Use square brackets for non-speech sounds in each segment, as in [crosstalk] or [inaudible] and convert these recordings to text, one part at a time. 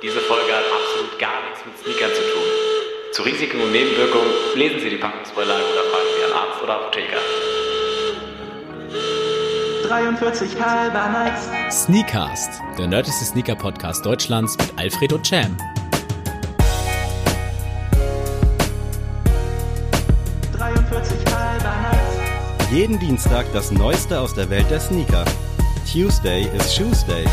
Diese Folge hat absolut gar nichts mit Sneakern zu tun. Zu Risiken und Nebenwirkungen lesen Sie die Packungsbeilage oder fragen Sie einen Arzt oder Apotheker. 43 halber Nights. Sneakcast, der nördlichste Sneaker-Podcast Deutschlands mit Alfred und Cham. 43 halber Nights. Jeden Dienstag das Neueste aus der Welt der Sneaker. Tuesday is Shoes Day.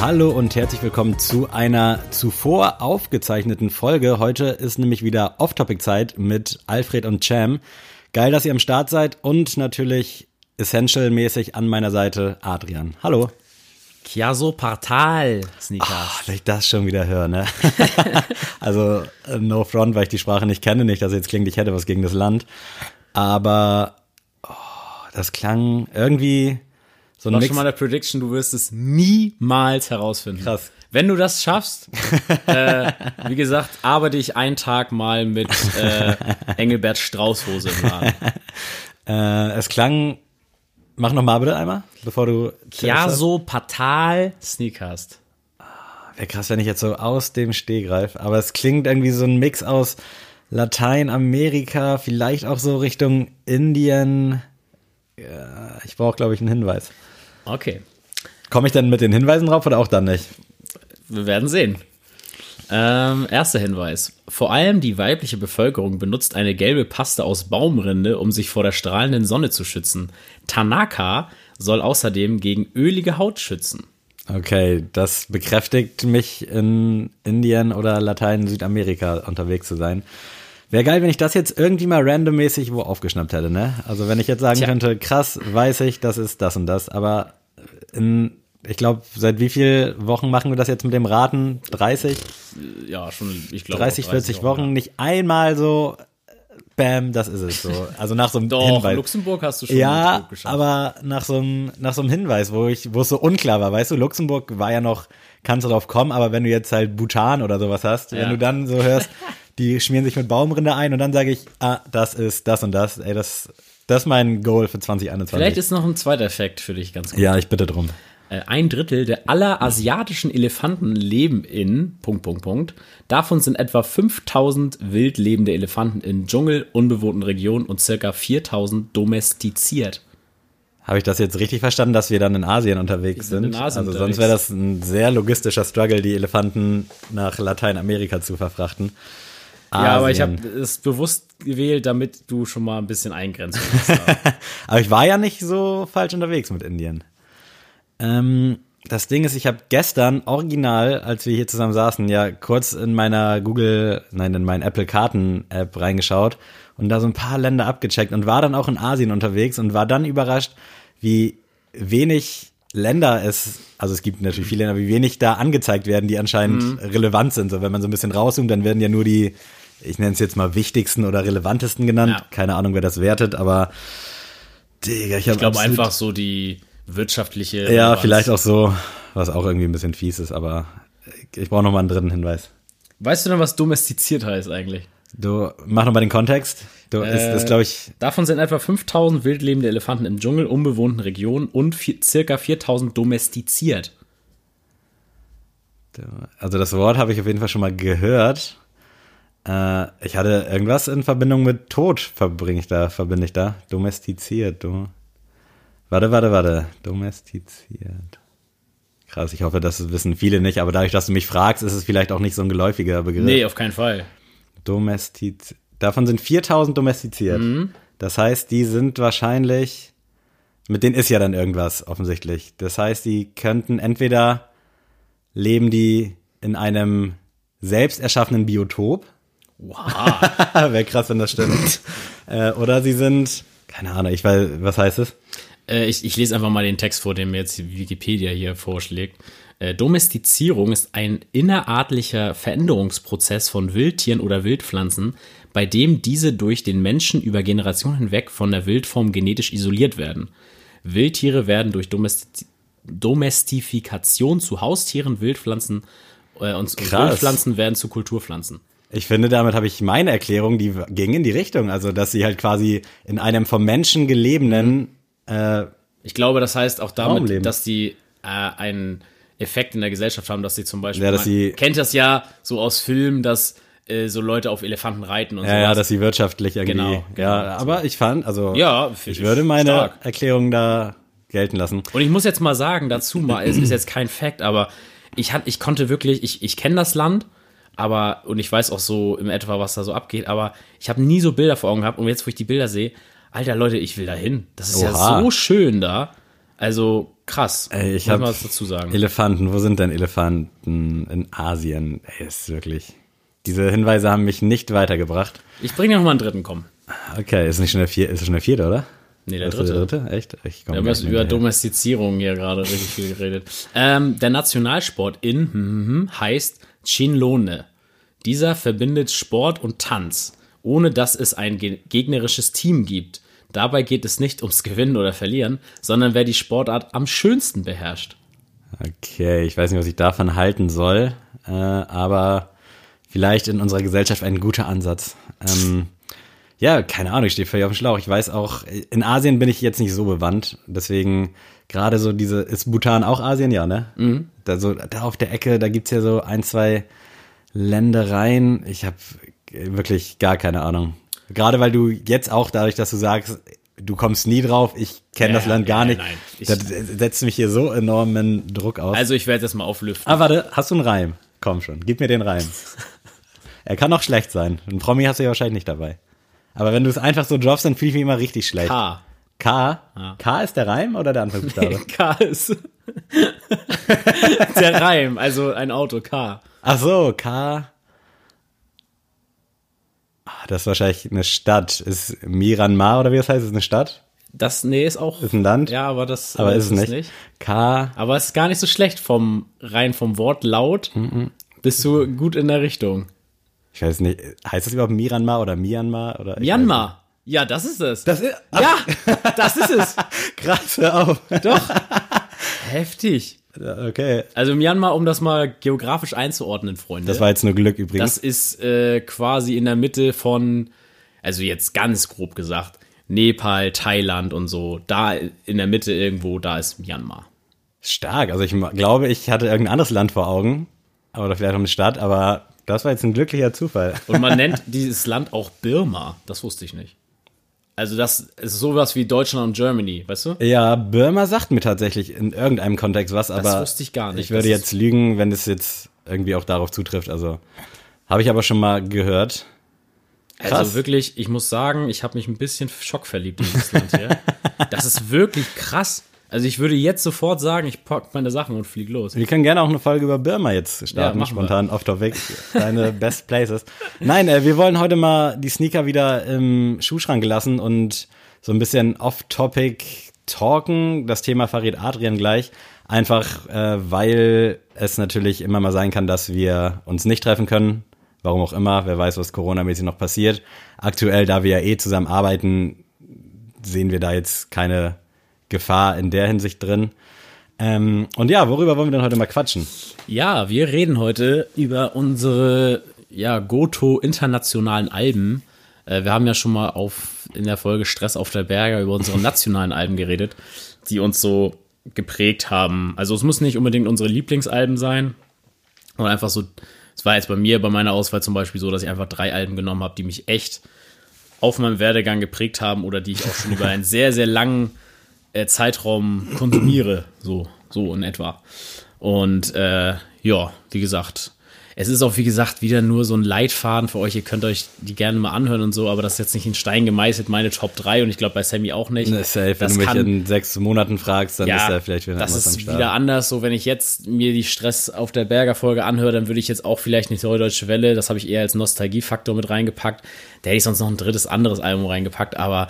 Hallo und herzlich willkommen zu einer zuvor aufgezeichneten Folge. Heute ist nämlich wieder Off-Topic-Zeit mit Alfred und Cham. Geil, dass ihr am Start seid und natürlich Essential-mäßig an meiner Seite Adrian. Hallo. Chiaso Partal Sneakers. Ach, wenn ich das schon wieder höre, ne? [laughs] also, äh, no front, weil ich die Sprache nicht kenne, nicht, dass jetzt klingt, ich hätte was gegen das Land. Aber oh, das klang irgendwie so ein Mix. schon mal eine Prediction, du wirst es niemals herausfinden. Krass. Wenn du das schaffst, [laughs] äh, wie gesagt, arbeite ich einen Tag mal mit äh, Engelbert Straußhose im Laden. [laughs] Äh, es klang. Mach noch mal bitte einmal, bevor du. Chiaso Partal Sneakers. Wäre krass, wenn ich jetzt so aus dem Stehgreif. Aber es klingt irgendwie so ein Mix aus Lateinamerika, vielleicht auch so Richtung Indien. Ja, ich brauche, glaube ich, einen Hinweis. Okay, Komme ich denn mit den Hinweisen drauf oder auch dann nicht? wir werden sehen. Ähm, erster Hinweis. Vor allem die weibliche Bevölkerung benutzt eine gelbe Paste aus Baumrinde, um sich vor der strahlenden Sonne zu schützen. Tanaka soll außerdem gegen ölige Haut schützen. Okay, das bekräftigt mich in Indien oder Latein, Südamerika unterwegs zu sein. Wäre geil, wenn ich das jetzt irgendwie mal randommäßig wo aufgeschnappt hätte, ne? Also wenn ich jetzt sagen Tja. könnte, krass, weiß ich, das ist das und das, aber in, ich glaube, seit wie viel Wochen machen wir das jetzt mit dem Raten? 30? Ja, schon, ich glaube. 30, 40 Wochen, nicht einmal so, bam, das ist es so. Also nach so einem [laughs] Doch, Hinweis. Luxemburg hast du schon Ja, aber nach so einem nach so einem Hinweis, wo ich wo es so unklar war, weißt du, Luxemburg war ja noch kannst du drauf kommen, aber wenn du jetzt halt Bhutan oder sowas hast, wenn Ja. du dann so hörst, [laughs] die schmieren sich mit Baumrinde ein und dann sage ich, ah, das ist das und das, ey, das das ist mein Goal für 2021. Vielleicht ist noch ein zweiter Effekt für dich ganz gut. ja, ich bitte drum. Äh, Ein Drittel der aller asiatischen Elefanten leben in Punkt, Punkt, Punkt. Davon sind etwa 5000 wild lebende Elefanten in Dschungel, unbewohnten Regionen und circa 4000 domestiziert. Habe ich das jetzt richtig verstanden, dass wir dann in Asien unterwegs sind sind? in Asien also unterwegs. sonst wäre das ein sehr logistischer Struggle, die Elefanten nach Lateinamerika zu verfrachten. Ja, aber ich habe es bewusst gewählt, damit du schon mal ein bisschen Eingrenzung [laughs] hast. da. Aber ich war ja nicht so falsch unterwegs mit Indien. Ähm, das Ding ist, ich habe gestern original, als wir hier zusammen saßen, ja kurz in meiner Google, nein, in meinen Apple Karten App reingeschaut und da so ein paar Länder abgecheckt und war dann auch in Asien unterwegs und war dann überrascht, wie wenig Länder es, also es gibt natürlich viele Länder, wie wenig da angezeigt werden, die anscheinend relevant sind. So, wenn man so ein bisschen rauszoomt, dann werden ja nur die, ich nenne es jetzt mal wichtigsten oder relevantesten genannt. Ja. Keine Ahnung, wer das wertet, aber Digga, ich, Ich glaube einfach so die wirtschaftliche. Ja, Relevanz. vielleicht auch so, was auch irgendwie ein bisschen fies ist, aber ich brauche noch mal einen dritten Hinweis. Weißt du denn, was domestiziert heißt eigentlich? Du mach noch mal den Kontext. Du ist Äh, das glaube ich Davon sind etwa 5000 wildlebende Elefanten im Dschungel, unbewohnten Regionen und vier, circa 4000 domestiziert. also das Wort habe ich auf jeden Fall schon mal gehört. Äh, ich hatte irgendwas in Verbindung mit Tod verbringe ich da, verbinde ich da. Domestiziert, du. Warte, warte, warte. Domestiziert. Krass, ich hoffe, das wissen viele nicht, aber dadurch, dass du mich fragst, ist es vielleicht auch nicht so ein geläufiger Begriff. Nee, auf keinen Fall. Domestiz. Davon sind 4000 domestiziert. Mhm. Das heißt, die sind wahrscheinlich. Mit denen ist ja dann irgendwas offensichtlich. Das heißt, die könnten entweder leben die in einem selbst erschaffenen Biotop. Wow. [laughs] Wäre krass, wenn das stimmt. [laughs] äh, oder sie sind. Keine Ahnung, ich weiß, was heißt es? Äh, ich, ich lese einfach mal den Text vor, den mir jetzt Wikipedia hier vorschlägt. Äh, Domestizierung ist ein innerartlicher Veränderungsprozess von Wildtieren oder Wildpflanzen, bei dem diese durch den Menschen über Generationen hinweg von der Wildform genetisch isoliert werden. Wildtiere werden durch Domesti Domestifikation zu Haustieren, Wildpflanzen äh, und Krass. Wildpflanzen werden zu Kulturpflanzen. Ich finde, damit habe ich meine Erklärung, die ging in die Richtung. Also, dass sie halt quasi in einem vom Menschen gelebenen äh, Ich glaube, das heißt auch damit, Traumleben. dass die äh, einen Effekt in der Gesellschaft haben, dass sie zum Beispiel, Ja, dass man sie- kennt das ja so aus Filmen, dass äh, so Leute auf Elefanten reiten und Ja, ja, sowas. dass sie wirtschaftlich irgendwie. Genau, ja, genau. aber ich fand, also Ja, ich ich würde meine stark. Erklärung da gelten lassen. Und ich muss jetzt mal sagen, dazu mal, es ist jetzt kein Fact, aber ich, hat, ich konnte wirklich, ich, ich kenne das Land, aber, und ich weiß auch so im etwa, was da so abgeht, aber ich habe nie so Bilder vor Augen gehabt und jetzt, wo ich die Bilder sehe, alter Leute, ich will da hin. Das ist ja Oha. so schön da. Also krass. Ey, ich Muss habe mal was dazu sagen. Elefanten, wo sind denn Elefanten in Asien? Ey, ist wirklich. Diese Hinweise haben mich nicht weitergebracht. Ich bringe noch mal einen dritten, komm. Okay, ist nicht schon der vierte, ist schon der vierte, oder? Nee, der dritte. Der dritte? Echt? Ich komm Wir haben gar jetzt nicht über. Domestizierung hier gerade richtig viel geredet. Ähm, der Nationalsport in hm, hm, hm, heißt Chinlone. Dieser verbindet Sport und Tanz, ohne dass es ein ge gegnerisches Team gibt. Dabei geht es nicht ums Gewinnen oder Verlieren, sondern wer die Sportart am schönsten beherrscht. Okay, ich weiß nicht, was ich davon halten soll, äh, aber vielleicht in unserer Gesellschaft ein guter Ansatz. Ähm, ja, keine Ahnung, ich stehe völlig auf dem Schlauch. Ich weiß auch, in Asien bin ich jetzt nicht so bewandt, deswegen gerade so diese, ist Bhutan auch Asien, ja, ne? Mhm. Da, so, da auf der Ecke, da gibt's ja so ein, zwei Ländereien. Ich habe wirklich gar keine Ahnung. Gerade weil du jetzt auch dadurch, dass du sagst, du kommst nie drauf, ich kenne Ja, das Land gar ja, nicht. nein. Ich- das setzt mich hier so enormen Druck aus. Also ich werde das mal auflüften. Ah, warte, hast du einen Reim? Komm schon, gib mir den Reim. [laughs] er kann auch schlecht sein. Ein Promi hast du ja wahrscheinlich nicht dabei. Aber wenn du es einfach so droppst, dann fühle ich mich immer richtig schlecht. K. K? Ja. K ist der Reim oder der Anfangsbuchstabe? K ist [laughs] der Reim, also ein Auto, K. Ach so, K. Ah, Das ist wahrscheinlich eine Stadt. Ist Myanmar oder wie das heißt? Ist eine Stadt? Das, nee, ist auch. Ist ein Land? Ja, aber das Aber äh, ist es nicht. K. Aber es ist gar nicht so schlecht vom rein vom Wort laut. Bist du gut in der Richtung. Ich weiß nicht. Heißt das überhaupt Myanmar oder Myanmar? Oder Myanmar. Ja, das ist es. nicht. Das ist, ja, das ist es. [laughs] krass, hör auf. Doch. Heftig. Okay. Also Myanmar, um das mal geografisch einzuordnen, Freunde. Das war jetzt nur Glück übrigens. Das ist äh, quasi in der Mitte von, also jetzt ganz grob gesagt, Nepal, Thailand und so. Da in der Mitte irgendwo, da ist Myanmar. Stark. Also ich glaube, ich hatte irgendein anderes Land vor Augen. Oder vielleicht auch eine Stadt, aber das war jetzt ein glücklicher Zufall. Und man [laughs] nennt dieses Land auch Birma. Das wusste ich nicht. Also das ist sowas wie Deutschland und Germany, weißt du? Ja, Burma sagt mir tatsächlich in irgendeinem Kontext was, aber wusste ich gar nicht. Ich würde Das jetzt lügen, wenn es jetzt irgendwie auch darauf zutrifft. Also habe ich aber schon mal gehört. Krass. Also wirklich, ich muss sagen, ich habe mich ein bisschen schockverliebt in dieses Land hier. [laughs] Das ist wirklich krass. Also ich würde jetzt sofort sagen, ich pack meine Sachen und flieg los. Wir können gerne auch eine Folge über Burma jetzt starten, Ja, spontan off topic. Deine [laughs] Best Places. Nein, äh, wir wollen heute mal die Sneaker wieder im Schuhschrank lassen und so ein bisschen off topic talken. Das Thema verrät Adrian gleich. Einfach, äh, weil es natürlich immer mal sein kann, dass wir uns nicht treffen können. Warum auch immer. Wer weiß, was Corona-mäßig noch passiert. Aktuell, da wir ja eh zusammen arbeiten, sehen wir da jetzt keine Gefahr in der Hinsicht drin. Ähm, und ja, worüber wollen wir denn heute mal quatschen? Ja, wir reden heute über unsere ja, Goto internationalen Alben. Äh, wir haben ja schon mal auf, in der Folge Stress auf der Berge über unsere [laughs] nationalen Alben geredet, die uns so geprägt haben. Also es muss nicht unbedingt unsere Lieblingsalben sein, sondern einfach so, es war jetzt bei mir, bei meiner Auswahl zum Beispiel so, dass ich einfach drei Alben genommen habe, die mich echt auf meinem Werdegang geprägt haben oder die ich auch schon [laughs] über einen sehr, sehr langen äh, Zeitraum konsumiere, so, so in etwa. Und äh, ja, wie gesagt, es ist auch, wie gesagt, wieder nur so ein Leitfaden für euch. Ihr könnt euch die gerne mal anhören und so, aber das ist jetzt nicht in Stein gemeißelt, meine Top 3 und ich glaube bei Sammy auch nicht. Ne, safe, wenn das du mich kann, in sechs Monaten fragst, dann ja, ist er vielleicht wieder das anders am ist wieder anders. So, wenn ich jetzt mir die Stress auf der Berger Folge anhöre, dann würde ich jetzt auch vielleicht nicht Neue Deutsche Welle, das habe ich eher als Nostalgiefaktor mit reingepackt. Da hätte ich sonst noch ein drittes anderes Album reingepackt, aber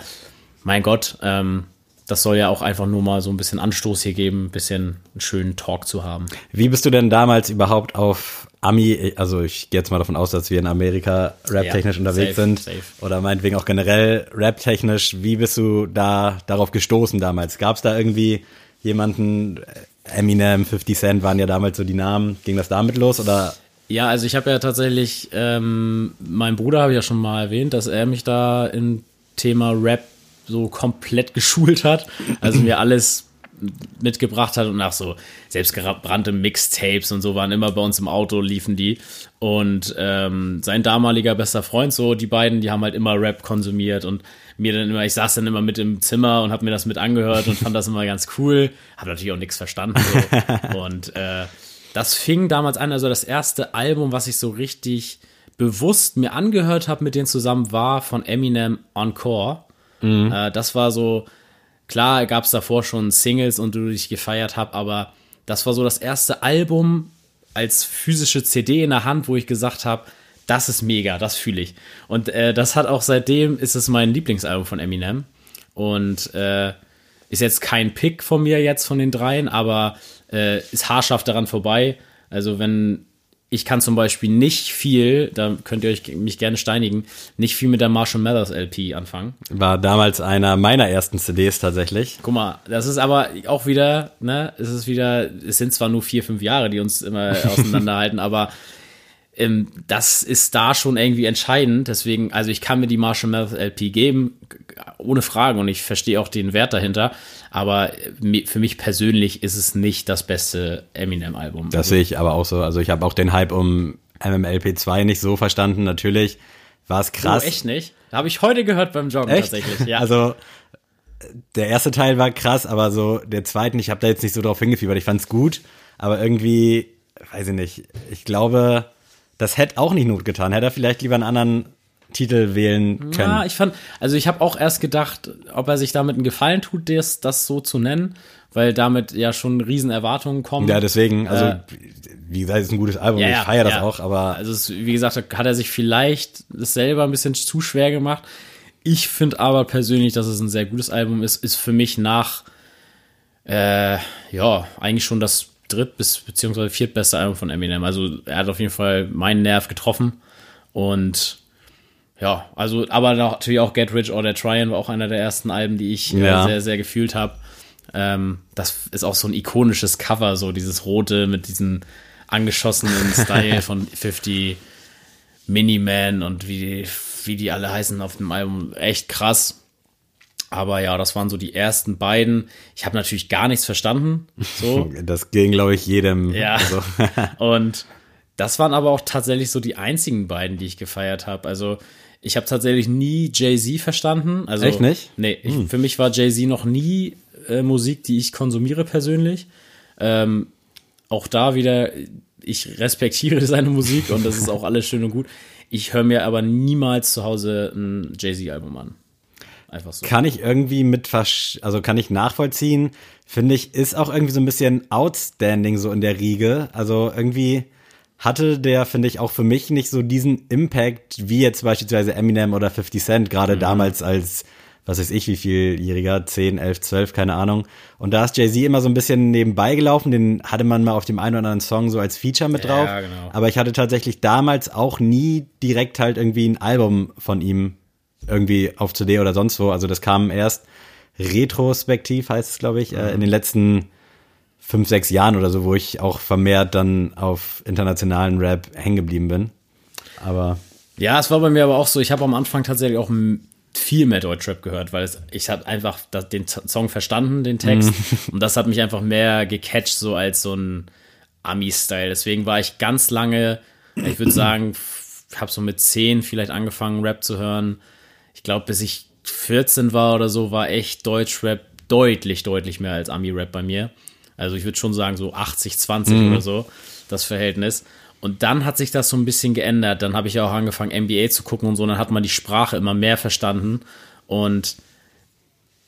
mein Gott, ähm, das soll ja auch einfach nur mal so ein bisschen Anstoß hier geben, ein bisschen einen schönen Talk zu haben. Wie bist du denn damals überhaupt auf Ami, also ich gehe jetzt mal davon aus, dass wir in Amerika rap-technisch Ja, unterwegs safe, sind safe. oder meinetwegen auch generell rap-technisch. Wie bist du da darauf gestoßen damals? Gab es da irgendwie jemanden, Eminem, 50 Cent waren ja damals so die Namen, ging das damit los oder Ja, also ich habe ja tatsächlich, ähm, mein Bruder habe ich ja schon mal erwähnt, dass er mich da im Thema Rap so komplett geschult hat. Also mir alles mitgebracht hat und auch so selbstgebrannte Mixtapes und so waren immer bei uns im Auto, liefen die. Und ähm, sein damaliger bester Freund, so die beiden, die haben halt immer Rap konsumiert und mir dann immer, ich saß dann immer mit im Zimmer und habe mir das mit angehört und fand das immer ganz cool. Habe natürlich auch nichts verstanden. So. [laughs] und äh, das fing damals an, also das erste Album, was ich so richtig bewusst mir angehört habe mit denen zusammen, war von Eminem Encore. Mhm. Äh, das war so, klar gab es davor schon Singles und du dich gefeiert hab, aber das war so das erste Album als physische CD in der Hand, wo ich gesagt habe, das ist mega, das fühle ich. Und äh, das hat auch seitdem ist es mein Lieblingsalbum von Eminem und äh, ist jetzt kein Pick von mir jetzt von den dreien, aber äh, ist haarscharf daran vorbei. Also wenn ich kann zum Beispiel nicht viel, da könnt ihr euch mich gerne steinigen, nicht viel mit der Marshall Mathers LP anfangen. War damals einer meiner ersten CDs tatsächlich. Guck mal, das ist aber auch wieder, ne, es ist wieder, es sind zwar nur vier, fünf Jahre, die uns immer [laughs] auseinanderhalten, aber ähm, das ist da schon irgendwie entscheidend. Deswegen, also ich kann mir die Marshall Mathers LP geben, ohne Frage, und ich verstehe auch den Wert dahinter. Aber für mich persönlich ist es nicht das beste Eminem-Album. Das also, sehe ich aber auch so. Also ich habe auch den Hype um MMLP 2 nicht so verstanden. Natürlich war es krass. Oh, echt nicht? Habe ich heute gehört beim Joggen echt? tatsächlich. Ja. [laughs] Also der erste Teil war krass, aber so der zweite, ich habe da jetzt nicht so drauf hingefiebert. Ich fand es gut, aber irgendwie, weiß ich nicht. Ich glaube, das hätte auch nicht Not getan. Hätte er vielleicht lieber einen anderen Titel wählen können. Ja, ich fand, also ich habe auch erst gedacht, ob er sich damit einen Gefallen tut, das, das so zu nennen, weil damit ja schon riesen Erwartungen kommen. Ja, deswegen, also äh, wie gesagt, es ist ein gutes Album, ja, ich feiere das ja. auch, aber. Also es, wie gesagt, hat er sich vielleicht das selber ein bisschen zu schwer gemacht. Ich finde aber persönlich, dass es ein sehr gutes Album ist, ist für mich nach, äh, ja, eigentlich schon das dritt- bis beziehungsweise viertbeste Album von Eminem. Also er hat auf jeden Fall meinen Nerv getroffen und ja, also, aber natürlich auch Get Rich or Dead Tryin' war auch einer der ersten Alben, die ich äh, ja. äh, sehr, sehr gefühlt habe. Ähm, das ist auch so ein ikonisches Cover, so dieses rote mit diesem angeschossenen [laughs] Style von 50 Miniman und wie, wie die alle heißen auf dem Album. Echt krass. Aber ja, das waren so die ersten beiden. Ich habe natürlich gar nichts verstanden. So. [laughs] Das ging, glaube ich, jedem. Ja. So. [laughs] und das waren aber auch tatsächlich so die einzigen beiden, die ich gefeiert habe. Also ich habe tatsächlich nie Jay-Z verstanden. Also, Echt nicht? Nee, ich, hm. für mich war Jay-Z noch nie äh, Musik, die ich konsumiere persönlich. Ähm, auch da wieder, ich respektiere [laughs] seine Musik und das ist auch alles schön und gut. Ich höre mir aber niemals zu Hause ein Jay-Z-Album an. Einfach so. Kann ich irgendwie mit, also kann ich nachvollziehen. Finde ich, ist auch irgendwie so ein bisschen outstanding so in der Riege. Also irgendwie, hatte der, finde ich, auch für mich nicht so diesen Impact wie jetzt beispielsweise Eminem oder 50 Cent, gerade mhm. damals als, was weiß ich, wie vieljähriger, 10, 11, 12, keine Ahnung. Und da ist Jay-Z immer so ein bisschen nebenbei gelaufen, den hatte man mal auf dem einen oder anderen Song so als Feature mit drauf. Ja, genau. Aber ich hatte tatsächlich damals auch nie direkt halt irgendwie ein Album von ihm irgendwie auf CD oder sonst wo. Also das kam erst retrospektiv, heißt es, glaube ich, mhm. äh, in den letzten fünf, sechs Jahren oder so, wo ich auch vermehrt dann auf internationalen Rap hängen geblieben bin. Aber. Ja, es war bei mir aber auch so, ich habe am Anfang tatsächlich auch viel mehr Deutschrap gehört, weil es, ich habe einfach den Song verstanden, den Text. Mhm. [laughs] Und das hat mich einfach mehr gecatcht, so als so ein Ami-Style. Deswegen war ich ganz lange, ich würde [clears throat] sagen, habe so mit zehn vielleicht angefangen, Rap zu hören. Ich glaube, bis ich 14 war oder so, war echt Deutschrap deutlich, deutlich mehr als Ami-Rap bei mir. Also ich würde schon sagen, so 80, 20 mhm. oder so, das Verhältnis. Und dann hat sich das so ein bisschen geändert. Dann habe ich auch angefangen, NBA zu gucken und so. Dann hat man die Sprache immer mehr verstanden. Und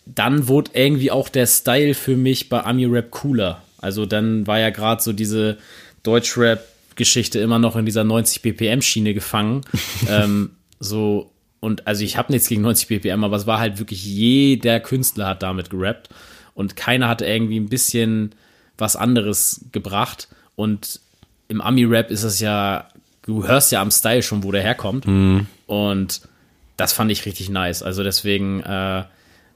dann wurde irgendwie auch der Style für mich bei Ami-Rap cooler. Also dann war ja gerade so diese Deutsch-Rap-Geschichte immer noch in dieser 90 BPM-Schiene gefangen. [laughs] ähm, so, und also ich habe nichts gegen 90 BPM, aber es war halt wirklich jeder Künstler hat damit gerappt und keiner hatte irgendwie ein bisschen was anderes gebracht. Und im Ami-Rap ist es ja, du hörst ja am Style schon, wo der herkommt. Mhm. Und das fand ich richtig nice. Also deswegen, äh,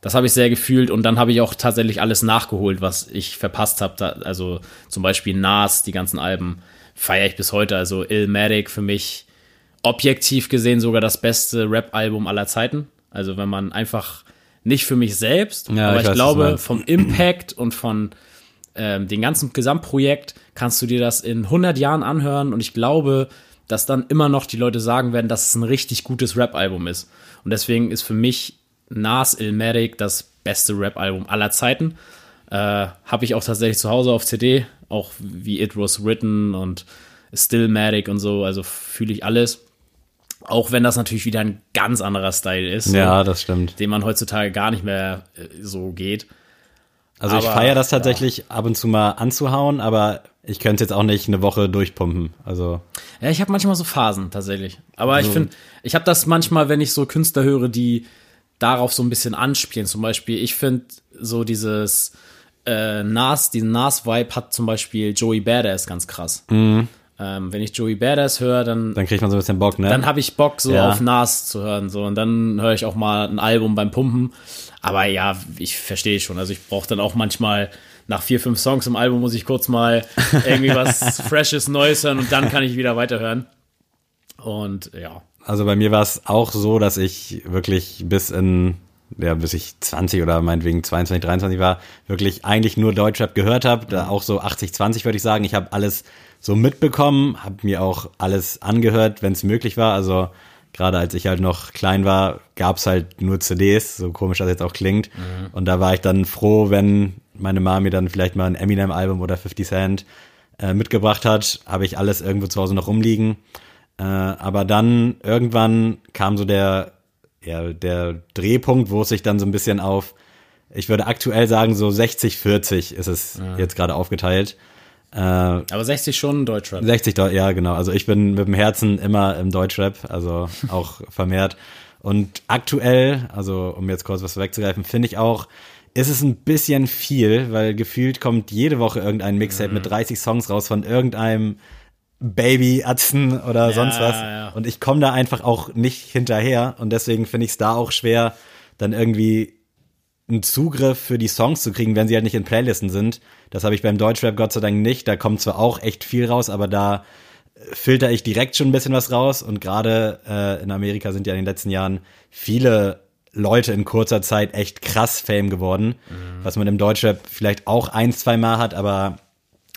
das habe ich sehr gefühlt und dann habe ich auch tatsächlich alles nachgeholt, was ich verpasst habe. Also zum Beispiel Nas, die ganzen Alben feiere ich bis heute. Also Illmatic für mich objektiv gesehen sogar das beste Rap-Album aller Zeiten. Also wenn man einfach Nicht für mich selbst, Ja, aber ich ich, glaube, vom Impact und von ähm, dem ganzen Gesamtprojekt kannst du dir das in 100 Jahren anhören und ich glaube, dass dann immer noch die Leute sagen werden, dass es ein richtig gutes Rap-Album ist. Und deswegen ist für mich Nas Illmatic das beste Rap-Album aller Zeiten. Äh, Habe ich auch tatsächlich zu Hause auf CD, auch wie It Was Written und Stillmatic und so, also fühle ich alles. Auch wenn das natürlich wieder ein ganz anderer Style ist, Ja, das stimmt. den man heutzutage gar nicht mehr äh, so geht. Also ich Aber, feiere das tatsächlich ab und zu mal anzuhauen, aber ich könnte jetzt auch nicht eine Woche durchpumpen. Also Ja, ich habe manchmal so Phasen tatsächlich. Aber ich finde, ich habe das manchmal, wenn ich so Künstler höre, die darauf so ein bisschen anspielen. Zum Beispiel, ich finde so dieses äh, Nas, diesen Nas-Vibe hat zum Beispiel Joey Badass ganz krass. Ähm, wenn ich Joey Badass höre, dann dann kriegt man so ein bisschen Bock, ne? dann habe ich Bock, so Ja. auf Nas zu hören. So. Und dann höre ich auch mal ein Album beim Pumpen. Aber ja, ich verstehe schon. Also ich brauche dann auch manchmal nach vier, fünf Songs im Album muss ich kurz mal [laughs] irgendwie was Freshes, Neues hören und dann kann ich wieder weiterhören. Und ja. Also bei mir war es auch so, dass ich wirklich bis in, ja, bis ich 20 oder meinetwegen 22, 23 war, wirklich eigentlich nur Deutschrap gehört habe. Da auch so 80, 20 würde ich sagen. Ich habe alles so mitbekommen, habe mir auch alles angehört, wenn es möglich war. Also gerade als ich halt noch klein war, gab es halt nur CDs, so komisch das jetzt auch klingt. Und da war ich dann froh, wenn meine Mama mir dann vielleicht mal ein Eminem-Album oder 50 Cent äh, mitgebracht hat, habe ich alles irgendwo zu Hause noch rumliegen. Äh, aber dann irgendwann kam so der, ja, der Drehpunkt, wo es sich dann so ein bisschen auf, ich würde aktuell sagen, so 60-40 ist es jetzt gerade aufgeteilt. Äh, Aber 60 schon Deutschrap. 60, Deu- ja genau. Also ich bin mit dem Herzen immer im Deutschrap, also auch [laughs] vermehrt. Und aktuell, also um jetzt kurz was wegzugreifen, finde ich auch, ist es ein bisschen viel, weil gefühlt kommt jede Woche irgendein Mixtape mit 30 Songs raus von irgendeinem Baby, Atzen oder sonst was. ja. Und ich komme da einfach auch nicht hinterher. Und deswegen finde ich es da auch schwer, dann irgendwie einen Zugriff für die Songs zu kriegen, wenn sie halt nicht in Playlisten sind. Das habe ich beim Deutschrap Gott sei Dank nicht. Da kommt zwar auch echt viel raus, aber da filter ich direkt schon ein bisschen was raus. Und gerade äh, in Amerika sind ja in den letzten Jahren viele Leute in kurzer Zeit echt krass Fame geworden, was man im Deutschrap vielleicht auch ein, zwei Mal hat, aber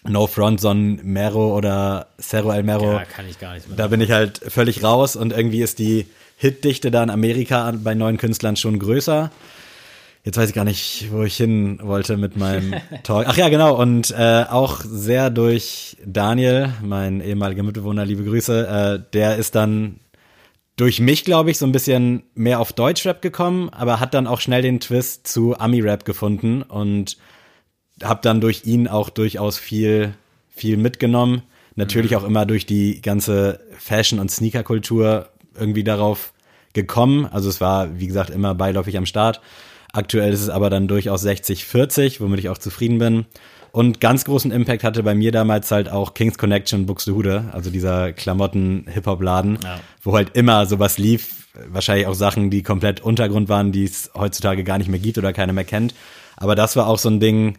No Front, Son Mero oder Cerro El Mero. Ja, kann ich gar nicht mehr. Da bin ich halt völlig raus und irgendwie ist die Hitdichte da in Amerika bei neuen Künstlern schon größer. Jetzt weiß ich gar nicht, wo ich hin wollte mit meinem [laughs] Talk. Ach ja, genau. Und äh, auch sehr durch Daniel, mein ehemaliger Mitbewohner, liebe Grüße, äh, der ist dann durch mich, glaube ich, so ein bisschen mehr auf Deutschrap gekommen, aber hat dann auch schnell den Twist zu Ami-Rap gefunden und habe dann durch ihn auch durchaus viel, viel mitgenommen. Natürlich auch immer durch die ganze Fashion- und Sneaker-Kultur irgendwie darauf gekommen. Also es war, wie gesagt, immer beiläufig am Start. Aktuell ist es aber dann durchaus 60-40, womit ich auch zufrieden bin. Und ganz großen Impact hatte bei mir damals halt auch Kings Connection Buxtehude, also dieser Klamotten-Hip-Hop-Laden, Ja. wo halt immer sowas lief. Wahrscheinlich auch Sachen, die komplett Untergrund waren, die es heutzutage gar nicht mehr gibt oder keiner mehr kennt. Aber das war auch so ein Ding,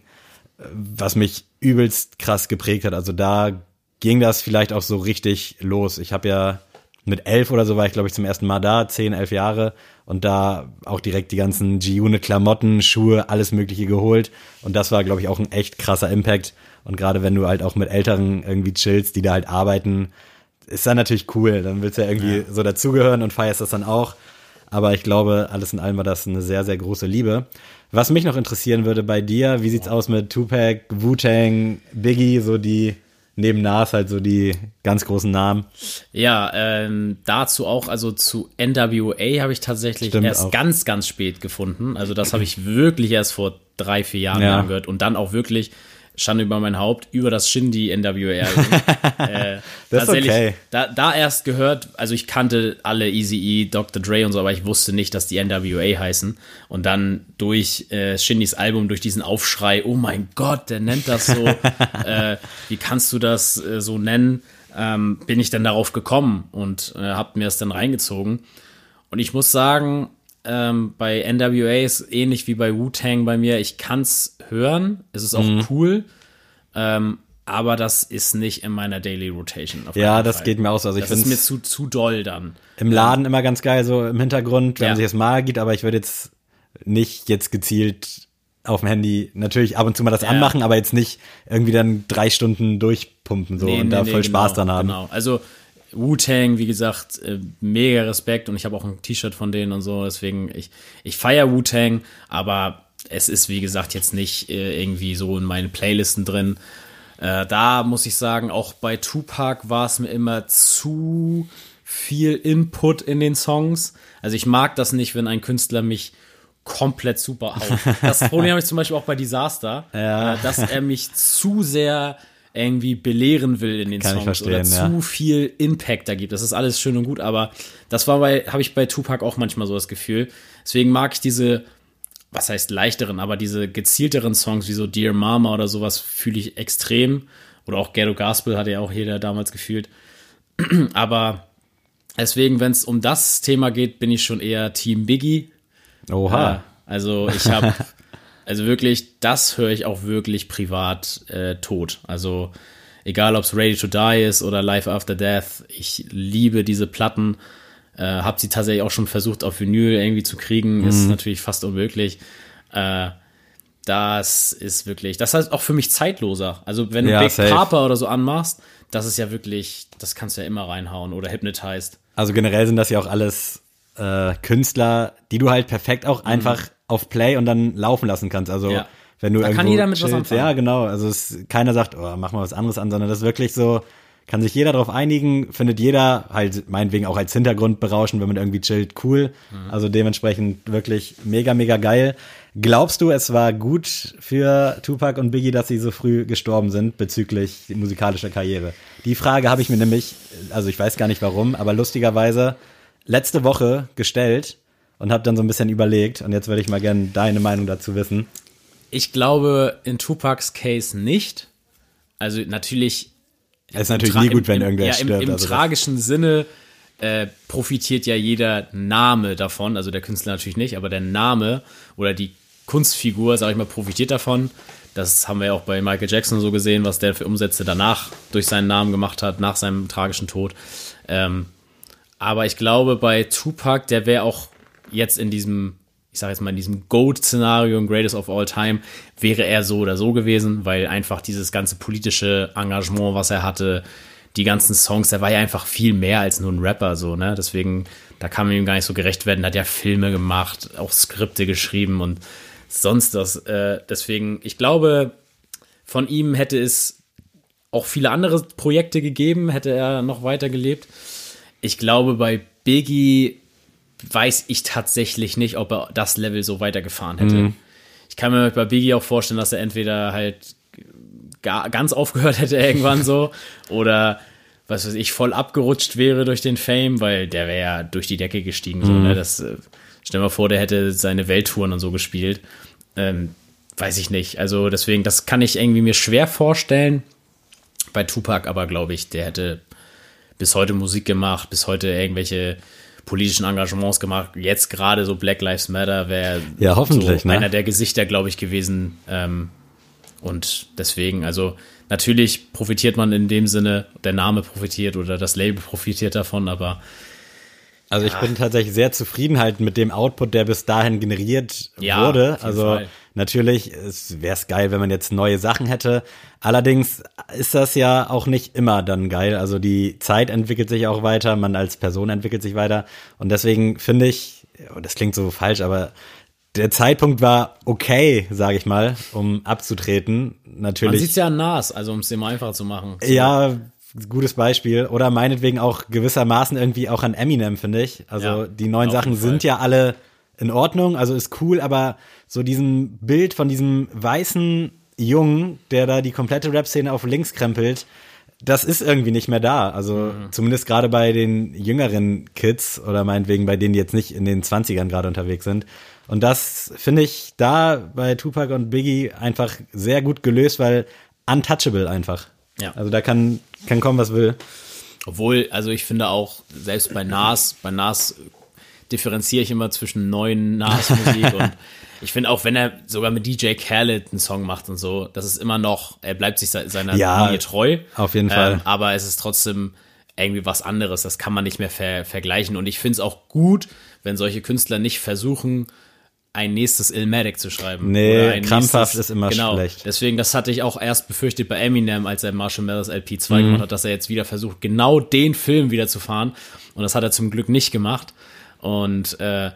was mich übelst krass geprägt hat. Also da ging das vielleicht auch so richtig los. Ich habe ja mit elf oder so war ich, glaube ich, zum ersten Mal da, zehn, elf Jahre und da auch direkt die ganzen G-Unit-Klamotten, Schuhe, alles Mögliche geholt. Und das war, glaube ich, auch ein echt krasser Impact. Und gerade wenn du halt auch mit Älteren irgendwie chillst, die da halt arbeiten, ist dann natürlich cool. Dann willst du ja irgendwie so dazugehören und feierst das dann auch. Aber ich glaube, alles in allem war das eine sehr, sehr große Liebe. Was mich noch interessieren würde bei dir, wie sieht's aus mit Tupac, Wu-Tang, Biggie, so die neben Nas halt so die ganz großen Namen? Ja, ähm, dazu auch, also zu NWA habe ich tatsächlich Stimmt erst auch. ganz, ganz spät gefunden. Also das habe ich wirklich erst vor drei, vier Jahren Ja. angehört und dann auch wirklich Schande über mein Haupt über das Shindy NWA. Album. äh, [laughs] Das ist okay. Da, da erst gehört, also ich kannte alle Easy Dr. Dre und so, aber ich wusste nicht, dass die NWA heißen. Und dann durch äh, Shindys Album, durch diesen Aufschrei, oh mein Gott, der nennt das so, [laughs] äh, wie kannst du das äh, so nennen? Ähm, bin ich dann darauf gekommen und äh, habe mir es dann reingezogen. Und ich muss sagen, ähm, bei NWA ist ähnlich wie bei Wu-Tang bei mir. Ich kann's hören, es ist auch Mhm. cool, ähm, aber das ist nicht in meiner Daily Rotation. auf Ja, das Fall. geht mir auch so. Also ich das ist mir zu, zu doll dann. im Laden immer ganz geil, so im Hintergrund, wenn Ja. man sich das mal gibt, aber ich würde jetzt nicht jetzt gezielt auf dem Handy natürlich ab und zu mal das Ja. anmachen, aber jetzt nicht irgendwie dann drei Stunden durchpumpen so Nee, und nee, da nee, voll Spaß genau, dran haben. Genau. Also Wu-Tang, wie gesagt, äh, mega Respekt und ich habe auch ein T-Shirt von denen und so, deswegen ich ich feier Wu-Tang, aber es ist wie gesagt jetzt nicht äh, irgendwie so in meinen Playlisten drin. Äh, da muss ich sagen, auch bei Tupac war es mir immer zu viel Input in den Songs. Also ich mag das nicht, wenn ein Künstler mich komplett super haut. Das [laughs] Problem habe ich zum Beispiel auch bei Disaster, Ja. äh, dass er mich zu sehr irgendwie belehren will in den Kann Songs oder zu ja. viel Impact da gibt. Das ist alles schön und gut, aber das war bei, habe ich bei Tupac auch manchmal so das Gefühl. Deswegen mag ich diese, was heißt leichteren, aber diese gezielteren Songs wie so Dear Mama oder sowas fühle ich extrem. Oder auch Ghetto Gospel hat ja auch jeder damals gefühlt. [clears throat] aber deswegen, wenn es um das Thema geht, bin ich schon eher Team Biggie. Oha. Ja, also ich habe, [laughs] also wirklich, das höre ich auch wirklich privat äh, tot. Also egal, ob es Ready to Die ist oder Life After Death, ich liebe diese Platten. Äh, habe sie tatsächlich auch schon versucht auf Vinyl irgendwie zu kriegen, ist Mhm. natürlich fast unmöglich. Äh, das ist wirklich, das heißt auch für mich zeitloser. Also wenn du Ja, Big safe. Papa oder so anmachst, das ist ja wirklich, das kannst du ja immer reinhauen oder Hypnotized. Also generell sind das ja auch alles äh, Künstler, die du halt perfekt auch einfach auf Play und dann laufen lassen kannst. Also Mhm. Ja. wenn du Da kann irgendwo jeder mit was chillst, anfangen. Ja, genau. Also es, keiner sagt, oh, mach mal was anderes an, sondern das ist wirklich so, kann sich jeder darauf einigen, findet jeder halt meinetwegen auch als Hintergrund berauschen, wenn man irgendwie chillt, cool. Mhm. Also dementsprechend wirklich mega, mega geil. Glaubst du, es war gut für Tupac und Biggie, dass sie so früh gestorben sind bezüglich musikalischer Karriere? Die Frage habe ich mir nämlich, also ich weiß gar nicht warum, aber lustigerweise letzte Woche gestellt und habe dann so ein bisschen überlegt und jetzt würde ich mal gerne deine Meinung dazu wissen. Ich glaube in Tupacs Case nicht. Also natürlich. Es ist natürlich nie gut, wenn im, irgendwer ja, stirbt. Im, im also tragischen Sinne äh, profitiert ja jeder Name davon. Also der Künstler natürlich nicht, aber der Name oder die Kunstfigur, sag ich mal, profitiert davon. Das haben wir ja auch bei Michael Jackson so gesehen, was der für Umsätze danach durch seinen Namen gemacht hat, nach seinem tragischen Tod. Ähm, aber ich glaube, bei Tupac, der wäre auch jetzt in diesem, ich sage jetzt mal, in diesem GOAT-Szenario, Greatest of All Time, wäre er so oder so gewesen, weil einfach dieses ganze politische Engagement, was er hatte, die ganzen Songs, der war ja einfach viel mehr als nur ein Rapper, so, ne? Deswegen, da kann man ihm gar nicht so gerecht werden. Der hat ja Filme gemacht, auch Skripte geschrieben und sonst das. Äh, deswegen, ich glaube, von ihm hätte es auch viele andere Projekte gegeben, hätte er noch weiter gelebt. Ich glaube, bei Biggie weiß ich tatsächlich nicht, ob er das Level so weitergefahren hätte. Ich kann mir bei Biggie auch vorstellen, dass er entweder halt gar, ganz aufgehört hätte irgendwann so [laughs] oder was weiß ich, voll abgerutscht wäre durch den Fame, weil der wäre ja durch die Decke gestiegen. So, ne? das, äh, stell mal vor, der hätte seine Welttouren und so gespielt. Ähm, weiß ich nicht. Also deswegen, das kann ich irgendwie mir schwer vorstellen. Bei Tupac aber glaube ich, der hätte bis heute Musik gemacht, bis heute irgendwelche politischen Engagements gemacht. Jetzt gerade so Black Lives Matter wäre Ja, hoffentlich, so ne? einer der Gesichter, glaube ich, gewesen. Ähm, und deswegen, also natürlich profitiert man in dem Sinne, der Name profitiert oder das Label profitiert davon, aber Also ich bin tatsächlich sehr zufrieden halt mit dem Output, der bis dahin generiert Ja, wurde. Also Fall. Natürlich wäre es geil, wenn man jetzt neue Sachen hätte. Allerdings ist das ja auch nicht immer dann geil. Also die Zeit entwickelt sich auch weiter, man als Person entwickelt sich weiter. Und deswegen finde ich, und das klingt so falsch, aber der Zeitpunkt war okay, sage ich mal, um abzutreten. man Natürlich. sieht es ja an Nas, also um es immer einfacher zu machen. Ja, gutes Beispiel. Oder meinetwegen auch gewissermaßen irgendwie auch an Eminem, finde ich. Also Ja, die neuen Sachen sind ja alle in Ordnung, also ist cool, aber so diesem Bild von diesem weißen Jungen, der da die komplette Rap-Szene auf links krempelt, das ist irgendwie nicht mehr da. Also Mhm. zumindest gerade bei den jüngeren Kids oder meinetwegen bei denen, die jetzt nicht in den 20ern gerade unterwegs sind. Und das finde ich da bei Tupac und Biggie einfach sehr gut gelöst, weil untouchable einfach. Ja. Also da kann, kann kommen, was will. Obwohl, also ich finde auch, selbst bei Nas, bei Nas differenziere ich immer zwischen neuen Nas-Musik [laughs] und ich finde auch, wenn er sogar mit DJ Khaled einen Song macht und so, das ist immer noch, er bleibt sich se- seiner Ja, Linie treu. auf jeden Fall. Ähm, aber es ist trotzdem irgendwie was anderes, das kann man nicht mehr ver vergleichen und ich finde es auch gut, wenn solche Künstler nicht versuchen, ein nächstes Illmatic zu schreiben. Nee, krampfhaft ist immer genau. schlecht. Deswegen, das hatte ich auch erst befürchtet bei Eminem, als er Marshall Mathers LP2 Mhm. gemacht hat, dass er jetzt wieder versucht, genau den Film wieder zu fahren. Und das hat er zum Glück nicht gemacht. Und äh,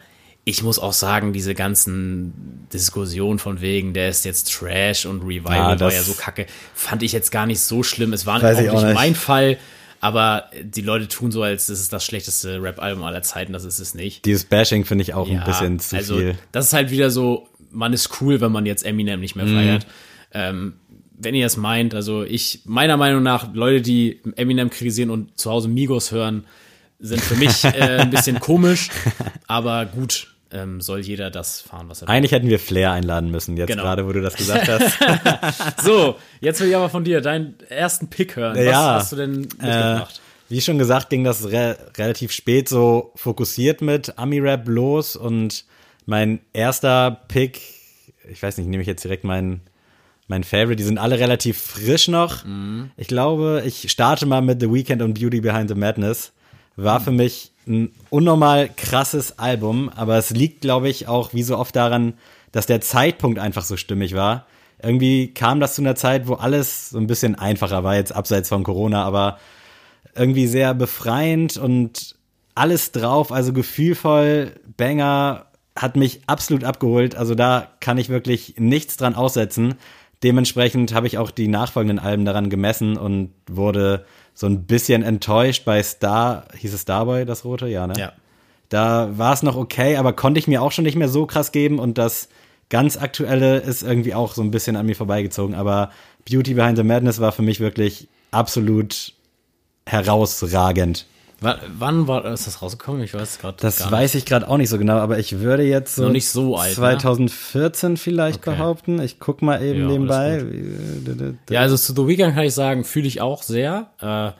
ich muss auch sagen, diese ganzen Diskussionen von wegen, der ist jetzt Trash und Revival Ja, war ja so kacke, fand ich jetzt gar nicht so schlimm. Es war auch ich auch nicht nicht. mein Fall, aber die Leute tun so, als ist das schlechteste Rap-Album aller Zeiten. Das ist es nicht. Dieses Bashing finde ich auch Ja, ein bisschen zu also, viel. Das ist halt wieder so, man ist cool, wenn man jetzt Eminem nicht mehr Mhm. feiert. Ähm, wenn ihr das meint, also ich, meiner Meinung nach, Leute, die Eminem kritisieren und zu Hause Migos hören, sind für mich äh, ein bisschen komisch, aber gut, ähm, soll jeder das fahren, was er will. Eigentlich hätten wir Flair einladen müssen, jetzt Genau. gerade, wo du das gesagt hast. [laughs] So, jetzt will ich aber von dir deinen ersten Pick hören. Was Ja. hast du denn mitgebracht? Wie schon gesagt, ging das re relativ spät so fokussiert mit Ami-Rap los und mein erster Pick, ich weiß nicht, nehme ich jetzt direkt meinen mein Favorite, die sind alle relativ frisch noch. Ich glaube, ich starte mal mit The Weeknd und Beauty Behind the Madness. War für mich ein unnormal krasses Album, aber es liegt, glaube ich, auch wie so oft daran, dass der Zeitpunkt einfach so stimmig war. Irgendwie kam das zu einer Zeit, wo alles so ein bisschen einfacher war, jetzt abseits von Corona, aber irgendwie sehr befreiend und alles drauf, also gefühlvoll, Banger, hat mich absolut abgeholt. Also da kann ich wirklich nichts dran aussetzen. Dementsprechend habe ich auch die nachfolgenden Alben daran gemessen und wurde so ein bisschen enttäuscht bei Star, hieß es Starboy, das rote? Ja, ne? Ja. Da war es noch okay, aber konnte ich mir auch schon nicht mehr so krass geben und das ganz aktuelle ist irgendwie auch so ein bisschen an mir vorbeigezogen. Aber Beauty Behind the Madness war für mich wirklich absolut herausragend. W wann war ist das rausgekommen? Ich weiß gerade. Das weiß ich gerade auch nicht so genau, aber ich würde jetzt so Noch nicht so alt, ne? 2014 vielleicht Okay. behaupten. Ich guck mal eben Ja, nebenbei. Ja, also zu The Weeknd kann ich sagen, fühle ich auch sehr. Äh,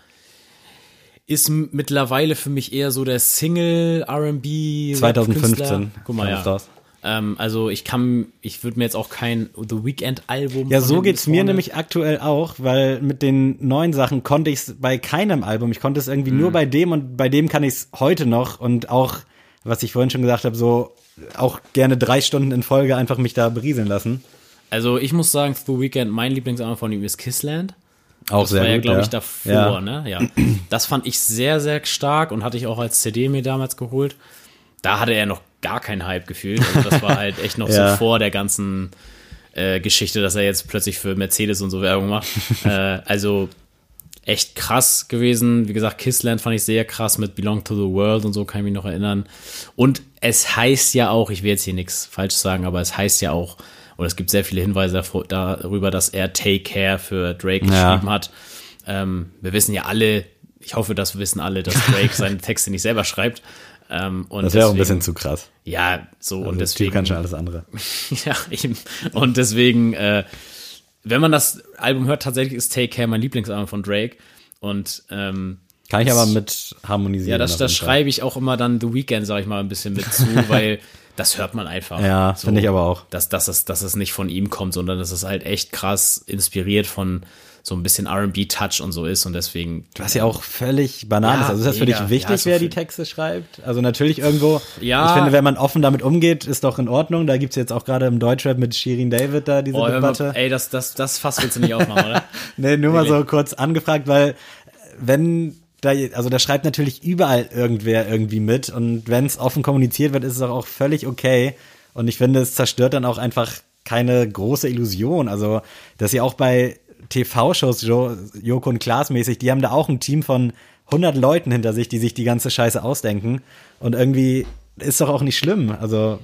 ist mittlerweile für mich eher so der Single R&B 2015. Künstler. Guck mal, ja. raus. Ähm, also ich kann, ich würde mir jetzt auch kein The Weeknd Album. Ja, so geht's mir nämlich aktuell auch, weil mit den neuen Sachen konnte ich's bei keinem Album. Ich konnte es irgendwie nur Mhm. bei dem und bei dem kann ich's heute noch und auch, was ich vorhin schon gesagt habe, so auch gerne drei Stunden in Folge einfach mich da berieseln lassen. Also ich muss sagen, The Weeknd, mein Lieblingsalbum von ihm ist Kissland. Auch Das sehr war ja, glaube ja. ich, davor, Ja. ne? Ja. Das fand ich sehr, sehr stark und hatte ich auch als CD mir damals geholt. Da hatte er noch gar keinen Hype gefühlt. Also das war halt echt noch [laughs] Ja. so vor der ganzen äh, Geschichte, dass er jetzt plötzlich für Mercedes und so Werbung macht. [laughs] äh, also echt krass gewesen. Wie gesagt, Kissland fand ich sehr krass mit Belong to the World und so kann ich mich noch erinnern. Und es heißt ja auch, ich will jetzt hier nichts falsch sagen, aber es heißt ja auch, oder es gibt sehr viele Hinweise darüber, dass er Take Care für Drake Ja. geschrieben hat. Ähm, wir wissen ja alle, ich hoffe, das wissen alle, dass Drake seine Texte nicht selber schreibt. Ähm, und Das wäre auch ein bisschen zu krass. Ja, so und Also, Typ deswegen. kann schon alles andere. [laughs] Ja, eben. Und deswegen, äh, wenn man das Album hört, tatsächlich ist Take Care mein Lieblingsalbum von Drake. Und ähm, Kann ich aber mit harmonisieren. ja, das, das schreibe ich auch immer dann The Weeknd, sag ich mal, ein bisschen mit zu, [laughs] weil das hört man einfach. Ja, finde ich aber auch. Dass, dass, es, dass es nicht von ihm kommt, sondern dass es halt echt krass inspiriert von so ein bisschen RB-Touch und so ist. Und deswegen. Was ja auch völlig Banane Ja, ist. Also ist das für mega. dich wichtig, Ja, so wer die Texte schreibt? Also natürlich irgendwo. Ja. Ich finde, wenn man offen damit umgeht, ist doch in Ordnung. Da gibt's jetzt auch gerade im Deutschrap mit Shirin David da diese Oh, Debatte. ey, das, das, das Fass willst du nicht aufmachen, oder? [laughs] Nee, nur mal so kurz angefragt, weil wenn da, also da schreibt natürlich überall irgendwer irgendwie mit und wenn es offen kommuniziert wird, ist es auch, auch völlig okay. Und ich finde, es zerstört dann auch einfach keine große Illusion. Also, dass ihr auch bei TV-Shows, Jo- Joko und Klaas mäßig, die haben da auch ein Team von 100 Leuten hinter sich, die sich die ganze Scheiße ausdenken. Und irgendwie ist doch auch nicht schlimm. Also,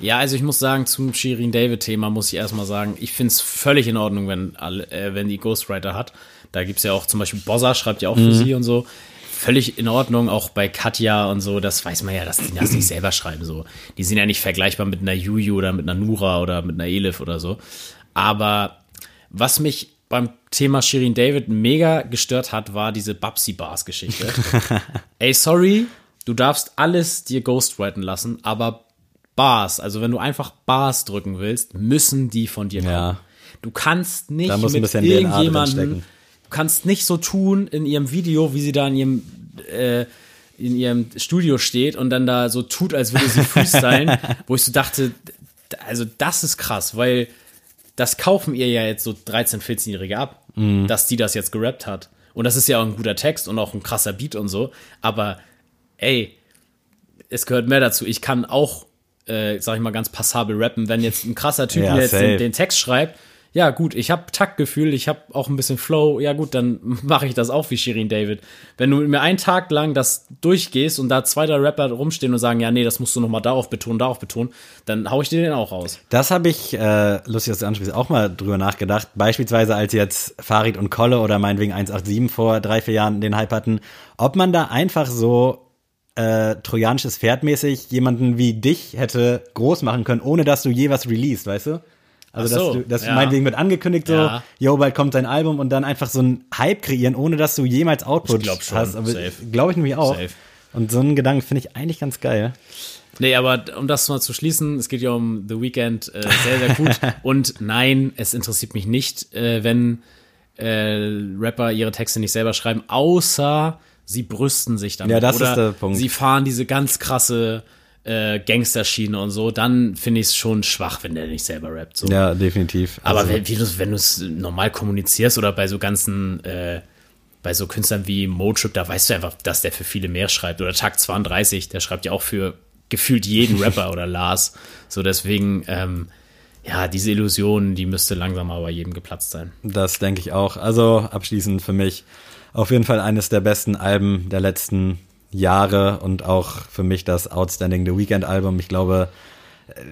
Ja, also ich muss sagen, zum Shirin David-Thema muss ich erstmal sagen, ich finde es völlig in Ordnung, wenn, alle, äh, wenn die Ghostwriter hat. Da gibt's ja auch zum Beispiel Bossa schreibt ja auch für sie und so. Völlig in Ordnung, auch bei Katja und so, das weiß man ja, dass die das nicht selber schreiben. so. Die sind ja nicht vergleichbar mit einer Juju oder mit einer Nura oder mit einer Elif oder so. Aber was mich beim Thema Shirin David mega gestört hat, war diese Babsi Bars Geschichte. [laughs] Ey, sorry, du darfst alles dir ghostwriten lassen, aber Bars, also wenn du einfach Bars drücken willst, müssen die von dir kommen. Ja. Du kannst nicht mit irgendjemandem, du kannst nicht so tun in ihrem Video, wie sie da in ihrem äh, in ihrem Studio steht und dann da so tut, als würde sie [laughs] freestylen, wo ich so dachte, also das ist krass, weil das kaufen ihr ja jetzt so 13, 14-Jährige ab, dass die das jetzt gerappt hat. Und das ist ja auch ein guter Text und auch ein krasser Beat und so. Aber ey, es gehört mehr dazu. Ich kann auch, äh, sag ich mal, ganz passabel rappen. Wenn jetzt ein krasser Typ Ja, jetzt den, den Text schreibt, ja gut, ich habe Taktgefühl, ich habe auch ein bisschen Flow, ja gut, dann [laughs] mache ich das auch wie Shirin David. Wenn du mir einen Tag lang das durchgehst und da zwei, drei Rapper rumstehen und sagen, ja nee, das musst du noch mal darauf betonen, darauf betonen, dann hau ich dir den auch raus. Das habe ich, äh, lustig, dass du ansprichst, auch mal drüber nachgedacht. Beispielsweise, als jetzt Farid und Kolle oder meinetwegen 187 vor drei, vier Jahren den Hype hatten, ob man da einfach so äh, trojanisches Pferdmäßig jemanden wie dich hätte groß machen können, ohne dass du je was released, weißt du? Also, so, dass du, dass ja. meinetwegen wird angekündigt so, Ja. yo, bald kommt dein Album und dann einfach so ein Hype kreieren, ohne dass du jemals Output Ich glaub schon, hast. Aber safe. glaube ich nämlich auch. Safe. Und so einen Gedanken finde ich eigentlich ganz geil. Nee, aber um das mal zu schließen, es geht ja um The Weeknd äh, sehr, sehr gut. [laughs] Und nein, es interessiert mich nicht, äh, wenn äh, Rapper ihre Texte nicht selber schreiben, außer sie brüsten sich damit. Ja, das Oder ist der Punkt. Sie fahren diese ganz krasse äh, Gangsterschiene und so, dann finde ich es schon schwach, wenn der nicht selber rappt. So. Ja, definitiv. Aber Also- wenn, wie du's- wenn du es normal kommunizierst oder bei so ganzen, äh, bei so Künstlern wie Motrip, da weißt du einfach, dass der für viele mehr schreibt. Oder Takt 32, der schreibt ja auch für gefühlt jeden [laughs] Rapper oder Lars. So deswegen, ähm, ja, diese Illusion, die müsste langsam mal bei jedem geplatzt sein. Das denke ich auch. Also abschließend für mich auf jeden Fall eines der besten Alben der letzten Jahre und auch für mich das Outstanding The Weekend Album. Ich glaube,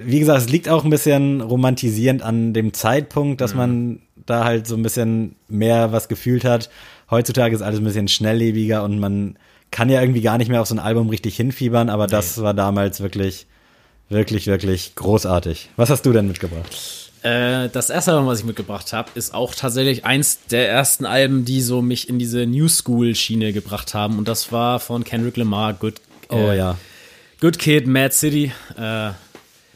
wie gesagt, es liegt auch ein bisschen romantisierend an dem Zeitpunkt, dass man da halt so ein bisschen mehr was gefühlt hat. Heutzutage ist alles ein bisschen schnelllebiger und man kann ja irgendwie gar nicht mehr auf so ein Album richtig hinfiebern, aber das war damals wirklich, wirklich, wirklich großartig. Was hast du denn mitgebracht? Äh, das erste Album, was ich mitgebracht habe, ist auch tatsächlich eins der ersten Alben, die so mich in diese New School Schiene gebracht haben. Und das war von Kendrick Lamar, Good, Oh äh, ja. Good Kid, Mad City. Äh,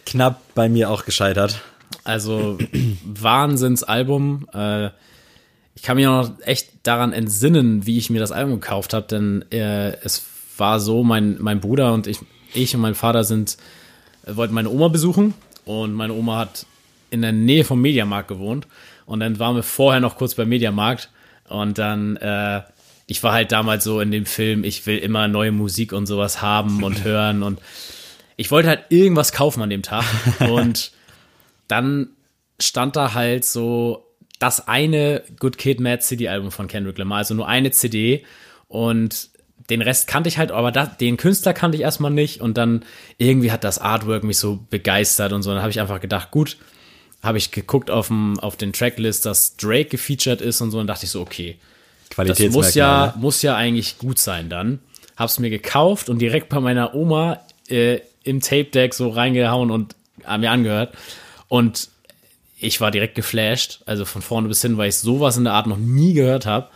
Knapp bei mir auch gescheitert. Also [clears throat] Wahnsinnsalbum. Äh, ich kann mich noch echt daran entsinnen, wie ich mir das Album gekauft habe, denn äh, es war so, mein, mein Bruder und ich, ich und mein Vater sind, äh, wollten meine Oma besuchen und meine Oma hat in der Nähe vom Mediamarkt gewohnt. Und dann waren wir vorher noch kurz beim Mediamarkt. Und dann, äh, ich war halt damals so in dem Film, ich will immer neue Musik und sowas haben und [laughs] hören. Und ich wollte halt irgendwas kaufen an dem Tag. [laughs] Und dann stand da halt so das eine Good Kid, Mad City Album von Kendrick Lamar, also nur eine CD und den Rest kannte ich halt, aber da, den Künstler kannte ich erstmal nicht. Und dann irgendwie hat das Artwork mich so begeistert und so, dann habe ich einfach gedacht, gut, habe ich geguckt auf, dem, auf den Tracklist, dass Drake gefeatured ist und so und dachte ich so, okay, das muss ja, muss ja eigentlich gut sein dann. Hab's mir gekauft und direkt bei meiner Oma äh, im Tape Deck so reingehauen und äh, mir angehört. Und ich war direkt geflasht, also von vorne bis hin, weil ich sowas in der Art noch nie gehört habe.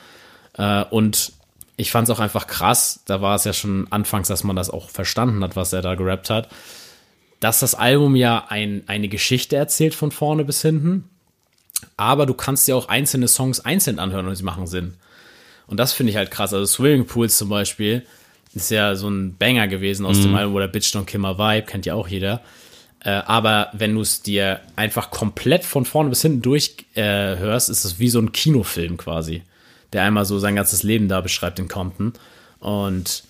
Äh, und ich fand es auch einfach krass, da war es ja schon anfangs, dass man das auch verstanden hat, was er da gerappt hat, dass das Album ja ein, eine Geschichte erzählt von vorne bis hinten, aber du kannst dir auch einzelne Songs einzeln anhören und sie machen Sinn. Und das finde ich halt krass. Also Swimming Pools zum Beispiel ist ja so ein Banger gewesen aus dem Album oder Bitch Don't Kill My Vibe, kennt ja auch jeder. Äh, aber wenn du es dir einfach komplett von vorne bis hinten durch äh, ist es wie so ein Kinofilm quasi, der einmal so sein ganzes Leben da beschreibt in Compton. Und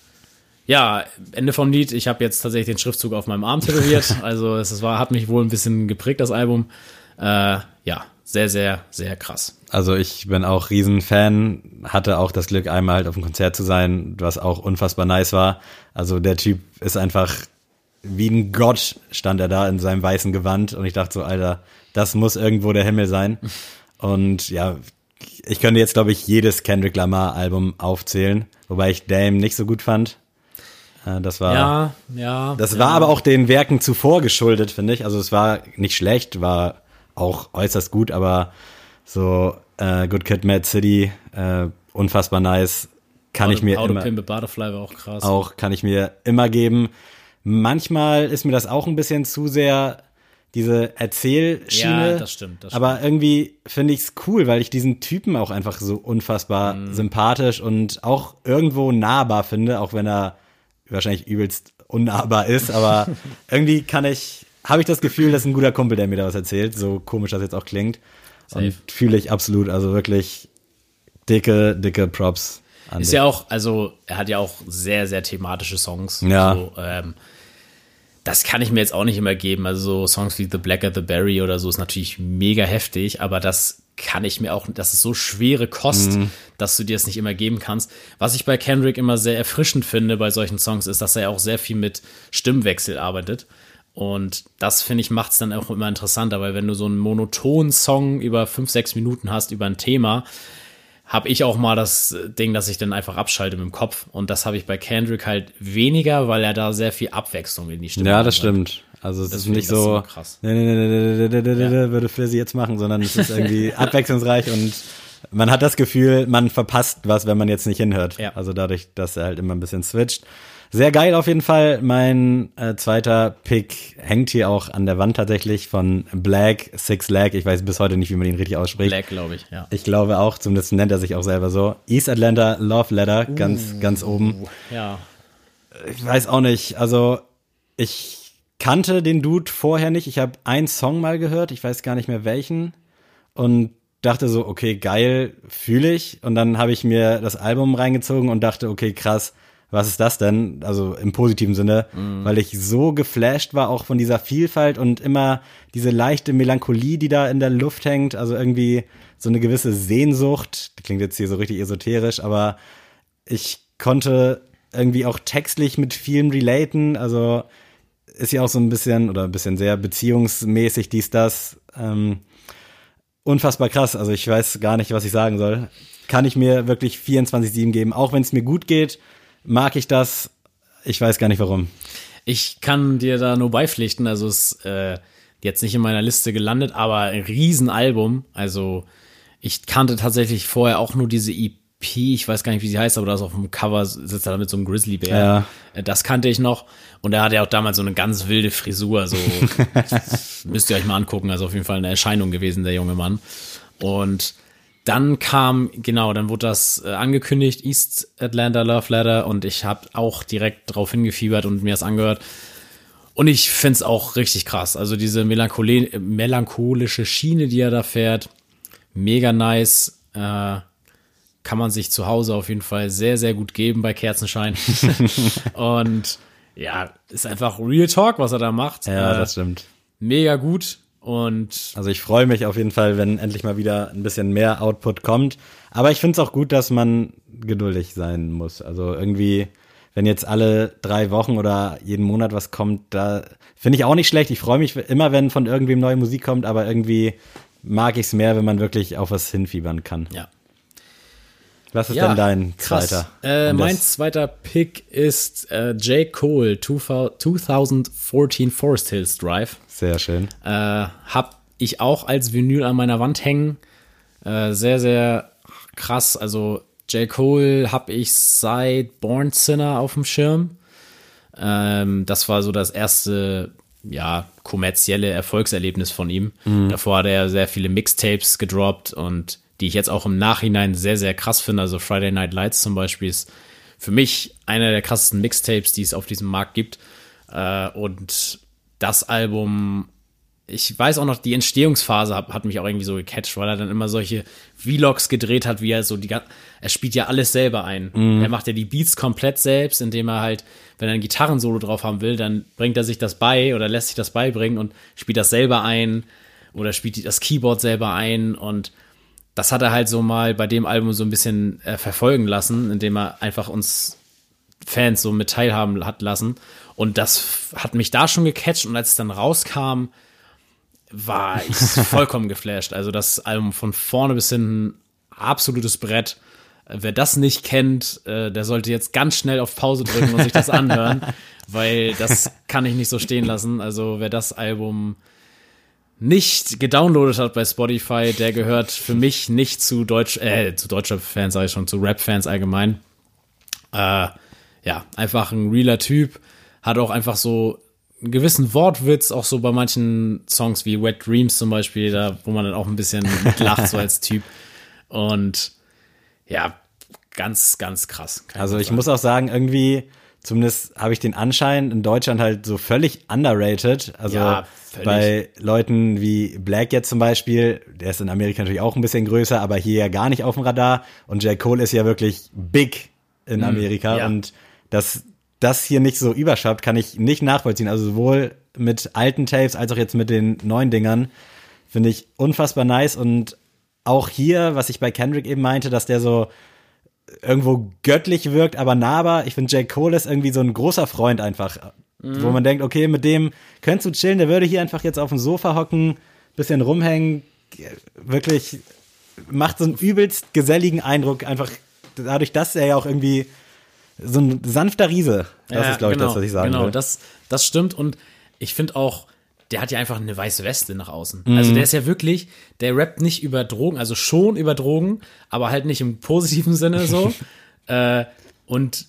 ja, Ende vom Lied. Ich habe jetzt tatsächlich den Schriftzug auf meinem Arm tätowiert. [laughs] Also es war, hat mich wohl ein bisschen geprägt, das Album. Äh, ja, sehr, sehr, sehr krass. Also ich bin auch Riesenfan, hatte auch das Glück, einmal halt auf einem Konzert zu sein, was auch unfassbar nice war. Also der Typ ist einfach wie ein Gott stand er da in seinem weißen Gewand und ich dachte so, Alter, das muss irgendwo der Himmel sein. [laughs] Und ja, ich könnte jetzt, glaube ich, jedes Kendrick Lamar Album aufzählen, wobei ich Dame nicht so gut fand. Äh, Das war Ja, ja. das ja. war aber auch den Werken zuvor geschuldet, finde ich. Also es war nicht schlecht, war auch äußerst gut, aber so äh, Good Kid, Mad City, äh, unfassbar nice, kann ich mir How to immer Pimp a Butterfly war auch krass. auch kann ich mir immer geben. Manchmal ist mir das auch ein bisschen zu sehr diese Erzählschiene. Ja, das stimmt, das aber irgendwie finde ich es cool, weil ich diesen Typen auch einfach so unfassbar Mhm. sympathisch und auch irgendwo nahbar finde, auch wenn er wahrscheinlich übelst unnahbar ist. Aber [laughs] irgendwie kann ich habe ich das Gefühl, das ist ein guter Kumpel, der mir da was erzählt, so komisch das jetzt auch klingt. Safe. Und fühle ich absolut, also wirklich dicke, dicke Props an Ist dich. ja auch, also er hat ja auch sehr, sehr thematische Songs. Ja. So, ähm, das kann ich mir jetzt auch nicht immer geben. Also so Songs wie The Blacker the Berry oder so ist natürlich mega heftig, aber das kann ich mir auch, das ist so schwere Kost, Mhm. dass du dir das nicht immer geben kannst. Was ich bei Kendrick immer sehr erfrischend finde bei solchen Songs, ist, dass er auch sehr viel mit Stimmwechsel arbeitet. Und das, finde ich, macht es dann auch immer interessanter, weil wenn du so einen monotonen Song über fünf, sechs Minuten hast über ein Thema, habe ich auch mal das Ding, dass ich dann einfach abschalte mit dem Kopf. Und das habe ich bei Kendrick halt weniger, weil er da sehr viel Abwechslung in die Stimme Ja, das reinbringt. stimmt. Also es das ist nicht so, krass. Ne, ne, ne, ne, ne, ne, ne, ne, ne würde Flizzy jetzt machen, sondern es ist irgendwie [laughs] abwechslungsreich und man hat das Gefühl, man verpasst was, wenn man jetzt nicht hinhört. Ja. Also dadurch, dass er halt immer ein bisschen switcht. Sehr geil auf jeden Fall. Mein äh, zweiter Pick hängt hier auch an der Wand tatsächlich von Black Six Leg. Ich weiß bis heute nicht, wie man ihn richtig ausspricht. Black, glaube ich, ja. Ich glaube auch, zumindest nennt er sich auch selber so. East Atlanta Love Letter, ganz, uh, ganz oben. Ja. Ich weiß auch nicht, also ich kannte den Dude vorher nicht. Ich habe einen Song mal gehört, ich weiß gar nicht mehr welchen und dachte so, okay, geil, fühle ich. Und dann habe ich mir das Album reingezogen und dachte, okay, krass, was ist das denn? Also im positiven Sinne, weil ich so geflasht war auch von dieser Vielfalt und immer diese leichte Melancholie, die da in der Luft hängt. Also irgendwie so eine gewisse Sehnsucht. Die klingt jetzt hier so richtig esoterisch, aber ich konnte irgendwie auch textlich mit vielem relaten. Also ist ja auch so ein bisschen oder ein bisschen sehr beziehungsmäßig dies, das. Ähm, unfassbar krass. Also ich weiß gar nicht, was ich sagen soll. Kann ich mir wirklich 24-7 geben. Auch wenn es mir gut geht, mag ich das. Ich weiß gar nicht warum. Ich kann dir da nur beipflichten. Also es ist äh, jetzt nicht in meiner Liste gelandet, aber ein Riesenalbum. Also ich kannte tatsächlich vorher auch nur diese EP. Ich weiß gar nicht, wie sie heißt, aber da ist auf dem Cover sitzt er da mit so einem Grizzlybär. Ja. Äh, Das kannte ich noch. Und er hatte ja auch damals so eine ganz wilde Frisur. So [laughs] müsst ihr euch mal angucken. Also auf jeden Fall eine Erscheinung gewesen, der junge Mann. Und dann kam, genau, dann wurde das äh, angekündigt, East Atlanta Love Letter. Und ich habe auch direkt drauf hingefiebert und mir das angehört. Und ich find's auch richtig krass. Also diese melancholische Schiene, die er da fährt, mega nice. Äh, kann man sich zu Hause auf jeden Fall sehr, sehr gut geben bei Kerzenschein. [laughs] und ja, ist einfach Real Talk, was er da macht. Ja, Äh, das stimmt. mega gut. Und Also ich freue mich auf jeden Fall, wenn endlich mal wieder ein bisschen mehr Output kommt. Aber ich finde es auch gut, dass man geduldig sein muss. Also irgendwie, wenn jetzt alle drei Wochen oder jeden Monat was kommt, da finde ich auch nicht schlecht. Ich freue mich immer, wenn von irgendwem neue Musik kommt, aber irgendwie mag ich es mehr, wenn man wirklich auf was hinfiebern kann. ja. Was ist ja, denn dein zweiter? Äh, mein zweiter Pick ist äh, J. Cole 2014 Forest Hills Drive. Sehr schön. Äh, hab ich auch als Vinyl an meiner Wand hängen. Äh, sehr, sehr krass. Also J. Cole hab ich seit Born Sinner auf dem Schirm. Ähm, das war so das erste, ja, kommerzielle Erfolgserlebnis von ihm. Davor hat er sehr viele Mixtapes gedroppt und die ich jetzt auch im Nachhinein sehr, sehr krass finde. Also Friday Night Lights zum Beispiel ist für mich einer der krassesten Mixtapes, die es auf diesem Markt gibt. Äh, und das Album, ich weiß auch noch, die Entstehungsphase hat, mich auch irgendwie so gecatcht, weil er dann immer solche Vlogs gedreht hat, wie er so die gan- er spielt ja alles selber ein. Er macht ja die Beats komplett selbst, indem er halt, wenn er ein Gitarrensolo drauf haben will, dann bringt er sich das bei oder lässt sich das beibringen und spielt das selber ein oder spielt das Keyboard selber ein und das hat er halt so mal bei dem Album so ein bisschen äh, verfolgen lassen, indem er einfach uns Fans so mit teilhaben hat lassen. Und das hat mich da schon gecatcht und als es dann rauskam, war ich [laughs] vollkommen geflasht. Also das Album von vorne bis hinten absolutes Brett. Wer das nicht kennt, äh, der sollte jetzt ganz schnell auf Pause drücken und sich das [laughs] anhören, weil das kann ich nicht so stehen lassen. Also wer das Album nicht gedownloadet hat bei Spotify, der gehört für mich nicht zu Deutsch, äh, zu deutscher Fans, sage ich schon, zu Rap-Fans allgemein. Äh, ja, einfach ein realer Typ, hat auch einfach so einen gewissen Wortwitz, auch so bei manchen Songs wie Wet Dreams zum Beispiel, da, wo man dann auch ein bisschen lacht, so als Typ. Und ja, ganz, ganz krass. Also ich muss auch sagen, irgendwie zumindest habe ich den Anschein, in Deutschland halt so völlig underrated. Also Ja, völlig. bei Leuten wie Black jetzt zum Beispiel, der ist in Amerika natürlich auch ein bisschen größer, aber hier ja gar nicht auf dem Radar. Und J. Cole ist ja wirklich big in Amerika. Mhm. ja. Und dass das hier nicht so überschappt, kann ich nicht nachvollziehen. Also sowohl mit alten Tapes als auch jetzt mit den neuen Dingern finde ich unfassbar nice. Und auch hier, was ich bei Kendrick eben meinte, dass der so irgendwo göttlich wirkt, aber nahbar. Ich finde, J. Cole ist irgendwie so ein großer Freund einfach, Mhm. wo man denkt, okay, mit dem könntest du chillen, der würde hier einfach jetzt auf dem Sofa hocken, bisschen rumhängen, wirklich macht so einen übelst geselligen Eindruck, einfach dadurch, dass er ja auch irgendwie so ein sanfter Riese, das Ja, ist, glaube ich, genau, das, was ich sagen Genau, will. das, das stimmt. Und ich finde auch, der hat ja einfach eine weiße Weste nach außen. Mhm. Also der ist ja wirklich, der rappt nicht über Drogen, also schon über Drogen, aber halt nicht im positiven Sinne so. [laughs] äh, und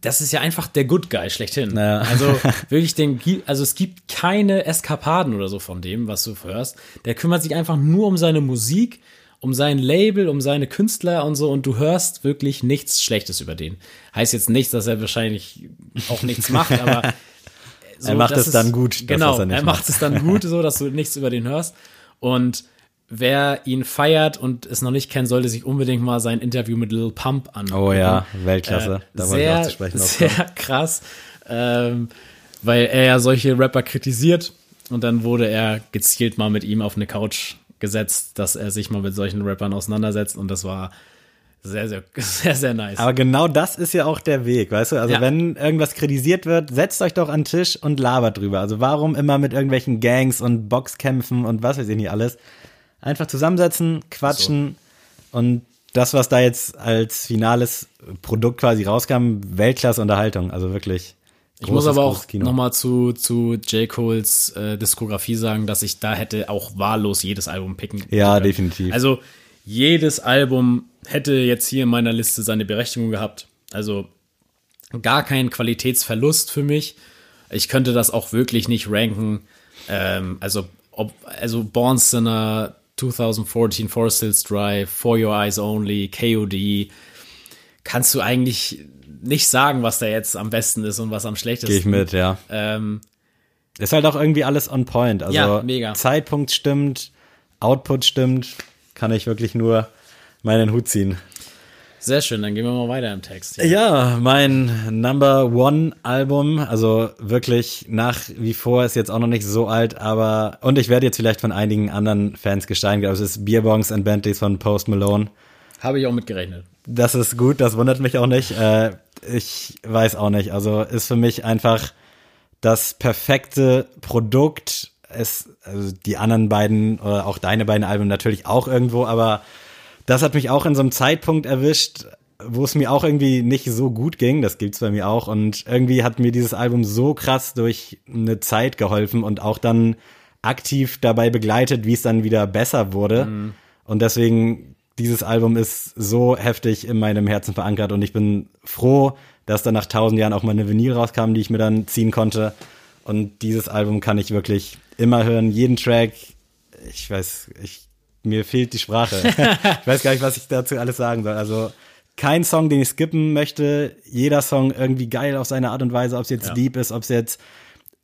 das ist ja einfach der Good Guy schlechthin. Ja. Also [laughs] wirklich, den, also es gibt keine Eskapaden oder so von dem, was du hörst. Der kümmert sich einfach nur um seine Musik, um sein Label, um seine Künstler und so und du hörst wirklich nichts Schlechtes über den. Heißt jetzt nicht, dass er wahrscheinlich auch nichts macht, aber [laughs] so, Er macht das es dann gut, das, Genau, was er er, macht macht. es dann gut, [laughs] so dass du nichts über den hörst. Und wer ihn feiert und es noch nicht kennt, sollte sich unbedingt mal sein Interview mit Lil Pump an. Oh ja, Weltklasse. da wollte ich sehr, auch zu sprechen [laughs] sehr krass, ähm, weil er ja solche Rapper kritisiert und dann wurde er gezielt mal mit ihm auf eine Couch gesetzt, dass er sich mal mit solchen Rappern auseinandersetzt und das war sehr, sehr, [laughs] sehr, sehr nice. Aber genau das ist ja auch der Weg, weißt du? Also Ja. wenn irgendwas kritisiert wird, setzt euch doch an den Tisch und labert drüber. Also warum immer mit irgendwelchen Gangs und Boxkämpfen und was weiß ich nicht alles? Einfach zusammensetzen, quatschen und das, was da jetzt als finales Produkt quasi rauskam, Weltklasse Unterhaltung. Also wirklich. Ich muss großes, aber auch großes nochmal zu, zu J. Coles äh, Diskografie sagen, dass ich da hätte auch wahllos jedes Album picken Ja, können. definitiv. Also jedes Album hätte jetzt hier in meiner Liste seine Berechtigung gehabt. Also gar kein Qualitätsverlust für mich. Ich könnte das auch wirklich nicht ranken. Ähm, also, ob, also Born Sinner, 2014, Forest Hills Drive, For Your Eyes Only, KOD. Kannst du eigentlich nicht sagen, was da jetzt am besten ist und was am schlechtesten. Gehe ich mit, ja. Ähm, Ist halt auch irgendwie alles on point. Also Ja, mega. Zeitpunkt stimmt, Output stimmt, kann ich wirklich nur meinen Hut ziehen. sehr schön, dann gehen wir mal weiter im Text. Ja, mein Number One Album, also wirklich nach wie vor ist jetzt auch noch nicht so alt, aber und ich werde jetzt vielleicht von einigen anderen Fans gesteigert, aber es ist Beerbongs and Bentleys von Post Malone. Habe ich auch mitgerechnet. Das ist gut, das wundert mich auch nicht. Äh, ich weiß auch nicht. Also ist für mich einfach das perfekte Produkt. Es, also die anderen beiden oder auch deine beiden Alben natürlich auch irgendwo, aber das hat mich auch in so einem Zeitpunkt erwischt, wo es mir auch irgendwie nicht so gut ging. Das gibt's bei mir auch. Und irgendwie hat mir dieses Album so krass durch eine Zeit geholfen und auch dann aktiv dabei begleitet, wie es dann wieder besser wurde. Und deswegen, dieses Album ist so heftig in meinem Herzen verankert und ich bin froh, dass dann nach tausend Jahren auch mal eine Vinyl rauskam, die ich mir dann ziehen konnte. Und dieses Album kann ich wirklich immer hören, jeden Track. Ich weiß, ich, mir fehlt die Sprache. [laughs] ich weiß gar nicht, was ich dazu alles sagen soll. Also kein Song, den ich skippen möchte. Jeder Song irgendwie geil auf seine Art und Weise, ob es jetzt Ja. deep ist, ob es jetzt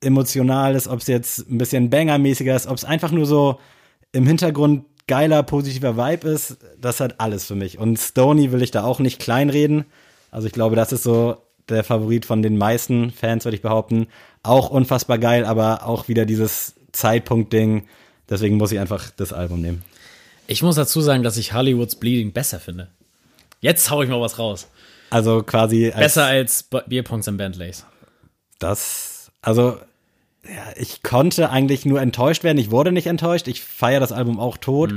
emotional ist, ob es jetzt ein bisschen bangermäßiger ist, ob es einfach nur so im Hintergrund geiler, positiver Vibe ist, das hat alles für mich. Und Stony will ich da auch nicht kleinreden. Also ich glaube, das ist so der Favorit von den meisten Fans, würde ich behaupten. Auch unfassbar geil, aber auch wieder dieses Zeitpunkt-Ding. Deswegen muss ich einfach das Album nehmen. Ich muss dazu sagen, dass ich Hollywood's Bleeding besser finde. Jetzt hau ich mal was raus. Also quasi als Besser als B- Bierpunks und Bentleys. das, also ja, ich konnte eigentlich nur enttäuscht werden. Ich wurde nicht enttäuscht. Ich feiere das Album auch tot.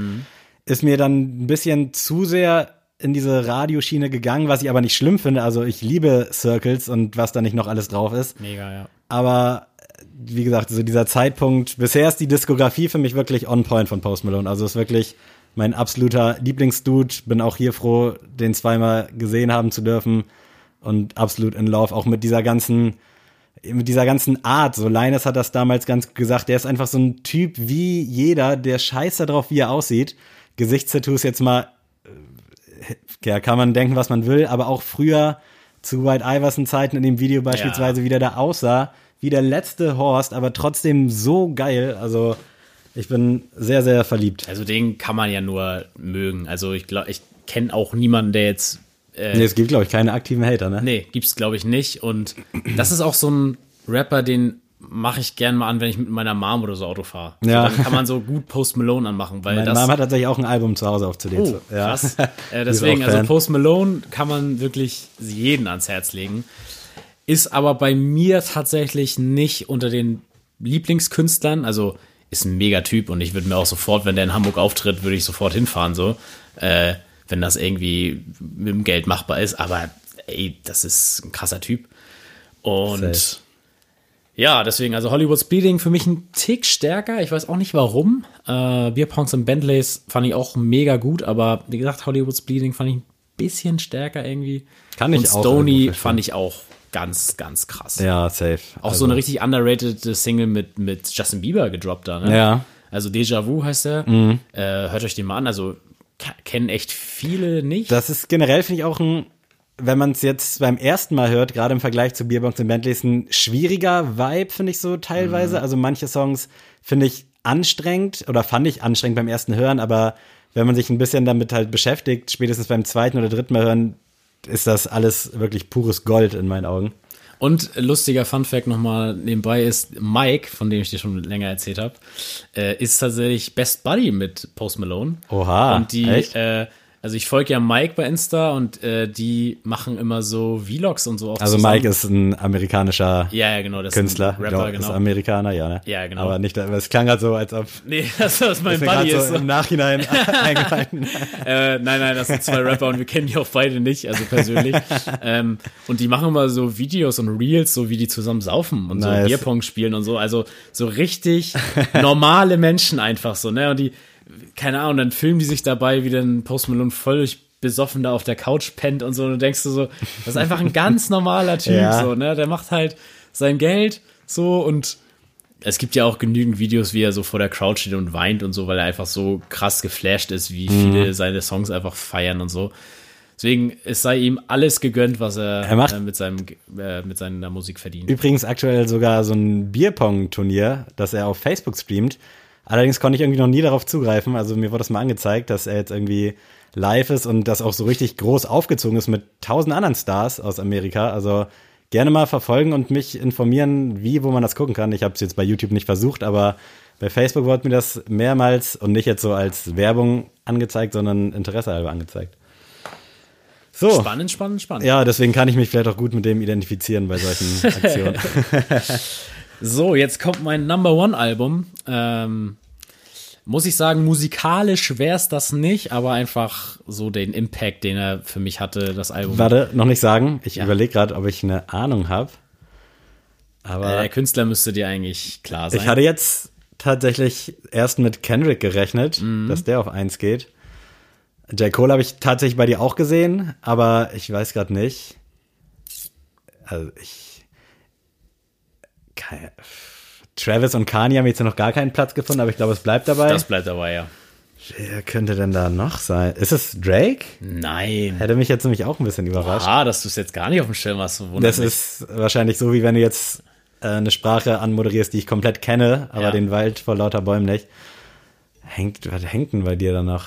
Ist mir dann ein bisschen zu sehr in diese Radioschiene gegangen, was ich aber nicht schlimm finde. Also ich liebe Circles und was da nicht noch alles drauf ist. Mega, ja. Aber äh, wie gesagt, so dieser Zeitpunkt, bisher ist die Diskografie für mich wirklich on point von Post Malone. Also ist wirklich mein absoluter Lieblingsdude. Bin auch hier froh, den zweimal gesehen haben zu dürfen und absolut in love, auch mit dieser ganzen mit dieser ganzen Art, so Linus hat das damals ganz gesagt, der ist einfach so ein Typ wie jeder, der scheißt darauf, wie er aussieht. Gesichtstattoos jetzt mal, äh, ja, kann man denken, was man will, aber auch früher zu White Iverson Zeiten in dem Video beispielsweise, wie der da aussah, wie der letzte Horst, aber trotzdem so geil. Also ich bin sehr, sehr verliebt. Also den kann man ja nur mögen. Also ich glaube, ich kenne auch niemanden, der jetzt. Äh, Nee, es gibt, glaube ich, keine aktiven Hater, ne? nee, gibt's glaube ich nicht. Und das ist auch so ein Rapper, den mache ich gern mal an, wenn ich mit meiner Mom oder so Auto fahre. Ja. So, dann kann man so gut Post Malone anmachen, weil Meine das. Mama hat tatsächlich auch ein Album zu Hause auf CD. Oh, ja. krass. [laughs] Äh, deswegen, also. Post Malone kann man wirklich jeden ans Herz legen. Ist aber bei mir tatsächlich nicht unter den Lieblingskünstlern. Also ist ein Megatyp und ich würde mir auch sofort, wenn der in Hamburg auftritt, würde ich sofort hinfahren, so. Äh, wenn das irgendwie mit dem Geld machbar ist. Aber ey, das ist ein krasser Typ. Und Safe. Ja, deswegen, also Hollywood's Bleeding für mich ein Tick stärker. Ich weiß auch nicht warum. Äh, Bierpongs und Bentleys fand ich auch mega gut, aber wie gesagt, Hollywood's Bleeding fand ich ein bisschen stärker irgendwie. Kann ich und auch irgendwo Stony fand ich auch ganz, ganz krass. ja, safe. Auch Also, so eine richtig underrated Single mit, mit Justin Bieber gedroppt da, ne? Ja. Mhm. Also Déjà Vu heißt der. Äh, hört euch den mal an. Also kennen echt viele nicht. Das ist generell, finde ich, auch ein, wenn man es jetzt beim ersten Mal hört, gerade im Vergleich zu Beerbongs und Bentleys, ein schwieriger Vibe, finde ich so teilweise. Mhm. Also manche Songs finde ich anstrengend oder fand ich anstrengend beim ersten Hören, aber wenn man sich ein bisschen damit halt beschäftigt, spätestens beim zweiten oder dritten Mal hören, ist das alles wirklich pures Gold in meinen Augen. Und lustiger Funfact nochmal nebenbei ist, Mike, von dem ich dir schon länger erzählt habe, äh, ist tatsächlich Best Buddy mit Post Malone. Oha, Und die, echt? äh, also ich folge ja Mike bei Insta und äh, die machen immer so Vlogs und so auch Also zusammen. Mike ist ein amerikanischer ja, ja, genau, Künstler, Rapper, Glaub, ist genau. Amerikaner, ja, ne? Ja, genau. Aber nicht, aber es klang halt so, als ob Nee, [laughs] das ist mein Buddy ist. so So. im Nachhinein [laughs] eingefallen. Äh, nein, nein, das sind zwei Rapper und wir kennen die auch beide nicht, also persönlich. [laughs] ähm, und die machen immer so Videos und Reels, so wie die zusammen saufen und so Nice. Bierpong spielen und so. Also so richtig normale Menschen einfach so, ne? Und die, keine Ahnung, dann filmen die sich dabei, wie dann Post Malone völlig besoffen da auf der Couch pennt und so. Und du denkst du so, das ist einfach ein ganz normaler Typ, Ja. so, ne? Der macht halt sein Geld so und es gibt ja auch genügend Videos, wie er so vor der Crowd steht und weint und so, weil er einfach so krass geflasht ist, wie Mhm. viele seine Songs einfach feiern und so. Deswegen, es sei ihm alles gegönnt, was er, Er macht- äh, mit, seinem, äh, mit seiner Musik verdient. Übrigens aktuell sogar so ein Bierpong-Turnier, das er auf Facebook streamt. Allerdings konnte ich irgendwie noch nie darauf zugreifen. Also mir wurde das mal angezeigt, dass er jetzt irgendwie live ist und das auch so richtig groß aufgezogen ist mit tausend anderen Stars aus Amerika. Also gerne mal verfolgen und mich informieren, wie, wo man das gucken kann. Ich habe es jetzt bei YouTube nicht versucht, aber bei Facebook wurde mir das mehrmals und nicht jetzt so als Werbung angezeigt, sondern Interesse halber angezeigt. So. Spannend, spannend, spannend. Ja, deswegen kann ich mich vielleicht auch gut mit dem identifizieren bei solchen [laughs] Aktionen. [laughs] So, jetzt kommt mein Number One Album. Ähm, muss ich sagen, musikalisch wäre es das nicht, aber einfach so den Impact, den er für mich hatte, das Album. Warte, noch nicht sagen. Ich Ja. überlege gerade, ob ich eine Ahnung habe. Aber Äh, der Künstler müsste dir eigentlich klar sein. ich hatte jetzt tatsächlich erst mit Kendrick gerechnet, Mhm. dass der auf eins geht. J. Cole habe ich tatsächlich bei dir auch gesehen, aber ich weiß gerade nicht. Also ich. [laughs] Travis und Kanye haben jetzt noch gar keinen Platz gefunden, aber ich glaube, es bleibt dabei. das bleibt dabei, ja. Wer könnte denn da noch sein? Ist es Drake? Nein. Hätte mich jetzt nämlich auch ein bisschen überrascht. Ah, dass du es jetzt gar nicht auf dem Schirm hast. Das mich. ist wahrscheinlich so, wie wenn du jetzt äh, eine Sprache anmoderierst, die ich komplett kenne, aber Ja. den Wald vor lauter Bäumen nicht. Hängt, was hängt denn bei dir da noch?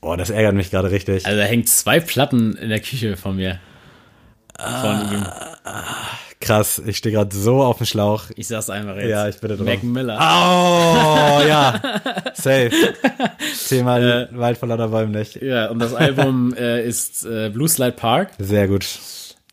Oh, das ärgert mich gerade richtig. Also da hängt zwei Platten in der Küche von mir. Von ihm. Krass, ich stehe gerade so auf dem Schlauch. Ich sag's einfach jetzt. Ja, ich bitte drum. Mac Miller. Oh, ja. [laughs] Safe. Thema Äh. Wald vor lauter Bäumen nicht. Ja, und das Album äh, ist äh, Blue Slide Park. Sehr gut.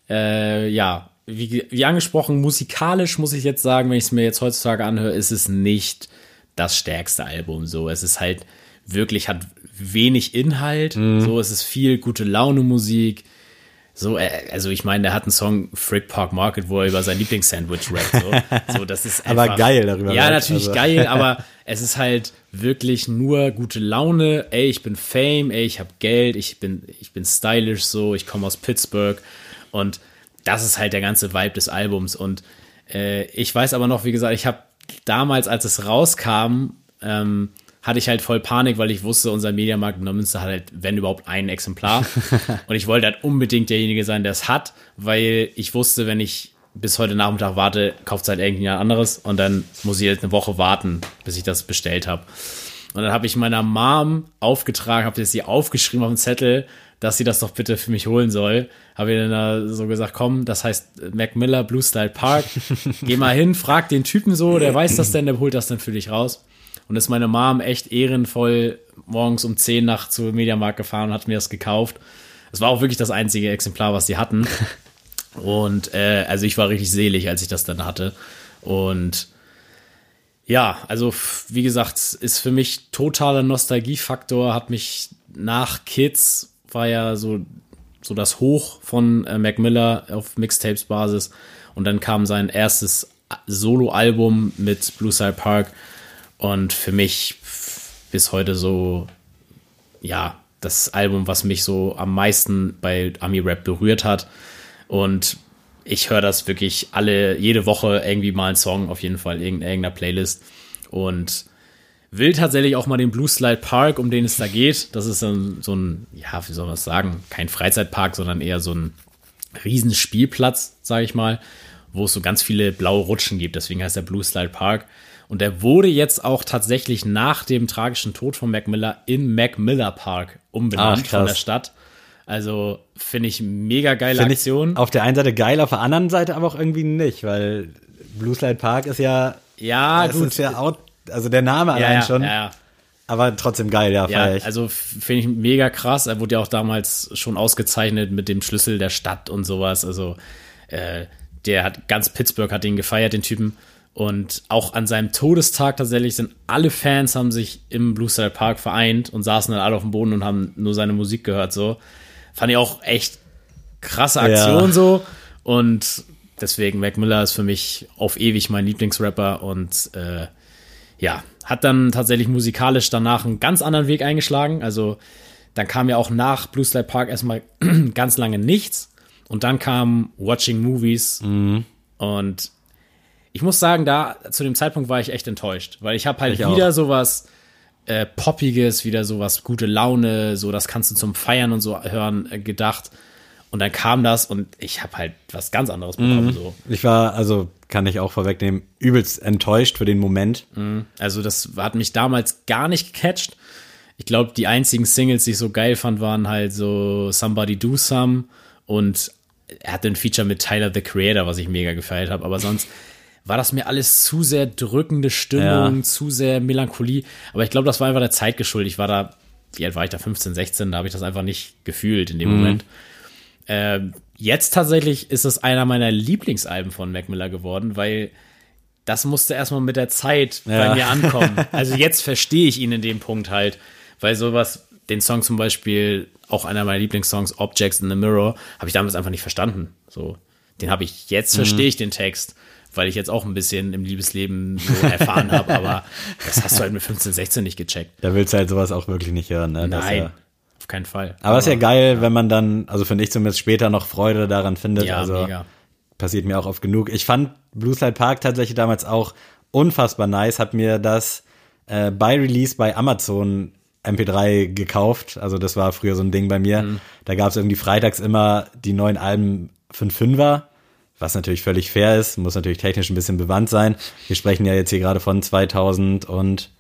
Äh, ja, wie, wie angesprochen, musikalisch muss ich jetzt sagen, wenn ich es mir jetzt heutzutage anhöre, ist es nicht das stärkste Album. So, es ist halt wirklich, hat wenig Inhalt. So, es ist viel gute Laune Musik. So, äh, also ich meine, der hat einen Song Frick Park Market, wo er über sein Lieblingssandwich rappt. So, [laughs] so das ist Aber einfach, geil darüber Ja, natürlich also. geil, aber [laughs] es ist halt wirklich nur gute Laune. Ey, ich bin Fame, ey, ich habe Geld, ich bin, ich bin stylish so, ich komme aus Pittsburgh und das ist halt der ganze Vibe des Albums. Und äh, ich weiß aber noch, wie gesagt, ich habe damals, als es rauskam, ähm, hatte ich halt voll Panik, weil ich wusste, unser Mediamarkt in Neumünster hat halt, wenn überhaupt, ein Exemplar. [laughs] und ich wollte halt unbedingt derjenige sein, der es hat, weil ich wusste, wenn ich bis heute Nachmittag warte, kauft es halt irgendjemand anderes und dann muss ich jetzt eine Woche warten, bis ich das bestellt habe. Und dann habe ich meiner Mom aufgetragen, habe sie aufgeschrieben auf dem Zettel, dass sie das doch bitte für mich holen soll. Habe ihr dann da so gesagt, komm, das heißt Mac Miller Blue Style Park. [laughs] Geh mal hin, frag den Typen so, der weiß das denn, der holt das dann für dich raus. Und ist meine Mom echt ehrenvoll morgens um 10 nach zu Mediamarkt gefahren und hat mir das gekauft. Es war auch wirklich das einzige Exemplar, was sie hatten. [laughs] Und äh, also ich war richtig selig, als ich das dann hatte. Und ja, also wie gesagt, ist für mich totaler Nostalgiefaktor, hat mich nach Kids war ja so so das Hoch von äh, Mac Miller auf Mixtapes Basis und dann kam sein erstes Solo-Album mit Blue Side Park und für mich bis heute so ja das Album, was mich so am meisten bei Ami Rap berührt hat und ich höre das wirklich alle, jede Woche irgendwie mal einen Song, auf jeden Fall in irgendeiner Playlist. Und will tatsächlich auch mal den Blue Slide Park, um den es da geht. Das ist so ein, so ein ja, wie soll man das sagen? Kein Freizeitpark, sondern eher so ein Riesenspielplatz, sage ich mal, wo es so ganz viele blaue Rutschen gibt. Deswegen heißt der Blue Slide Park. Und der wurde jetzt auch tatsächlich nach dem tragischen Tod von Mac Miller in Mac Miller Park umbenannt Ach, von der. Stadt. Also finde ich mega geile Finde ich Aktion. auf der einen Seite geil, auf der anderen Seite aber auch irgendwie nicht, weil Blue Slide Park ist ja, Ja, das gut. ist ja out, also der Name allein ja, schon, ja, aber trotzdem geil, ja, Ja, ich. also finde ich mega krass. Er wurde ja auch damals schon ausgezeichnet mit dem Schlüssel der Stadt und sowas. Also äh, der hat ganz Pittsburgh hat ihn gefeiert, den Typen. Und auch an seinem Todestag tatsächlich sind alle Fans haben sich im Blue Star Park vereint und saßen dann alle auf dem Boden und haben nur seine Musik gehört. So fand ich auch echt krasse Aktion Ja. so. Und deswegen Mac Miller ist für mich auf ewig mein Lieblingsrapper und äh, ja, hat dann tatsächlich musikalisch danach einen ganz anderen Weg eingeschlagen. Also dann kam ja auch nach Blue Slide Park erstmal [clears throat] ganz lange nichts. Und dann kam Watching Movies. Und ich muss sagen, da zu dem Zeitpunkt war ich echt enttäuscht, weil ich habe halt Ich auch. wieder sowas äh, Poppiges, wieder sowas gute Laune, so das kannst du zum Feiern und so hören äh, gedacht. Und dann kam das und ich habe halt was ganz anderes bekommen. So. Ich war, also kann ich auch vorwegnehmen, übelst enttäuscht für den Moment. Also das hat mich damals gar nicht gecatcht. Ich glaube, die einzigen Singles, die ich so geil fand, waren halt so Somebody Do Some und er hatte ein Feature mit Tyler the Creator, was ich mega gefeiert habe. Aber sonst [laughs] war das mir alles zu sehr drückende Stimmung, Ja. zu sehr Melancholie. Aber ich glaube, das war einfach der Zeit geschuldet. Ich war da, wie alt war ich da? 15, 16, da habe ich das einfach nicht gefühlt in dem Moment. Ähm, jetzt tatsächlich ist es einer meiner Lieblingsalben von Mac Miller geworden, weil das musste erstmal mit der Zeit bei Ja. mir ankommen. [laughs] Also jetzt verstehe ich ihn in dem Punkt halt, weil sowas, den Song zum Beispiel, auch einer meiner Lieblingssongs, Objects in the Mirror, habe ich damals einfach nicht verstanden. So, den habe ich, jetzt verstehe ich den Text, weil ich jetzt auch ein bisschen im Liebesleben so erfahren habe, [laughs] aber das hast du halt mit 15, 16 nicht gecheckt. Da willst du halt sowas auch wirklich nicht hören. Ne? Nein, Ja, auf keinen Fall. aber ist ja geil, wenn man dann, also finde ich zumindest später noch Freude daran findet. Ja, also mega. passiert mir auch oft genug. Ich fand Blue Slide Park tatsächlich damals auch unfassbar nice, hab mir das äh, bei Release bei Amazon MP3 gekauft. Also das war früher so ein Ding bei mir. Mhm. Da gab es irgendwie freitags immer die neuen Alben für einen Fünfer, was natürlich völlig fair ist, muss natürlich technisch ein bisschen bewandt sein. Wir sprechen ja jetzt hier gerade von 2000 und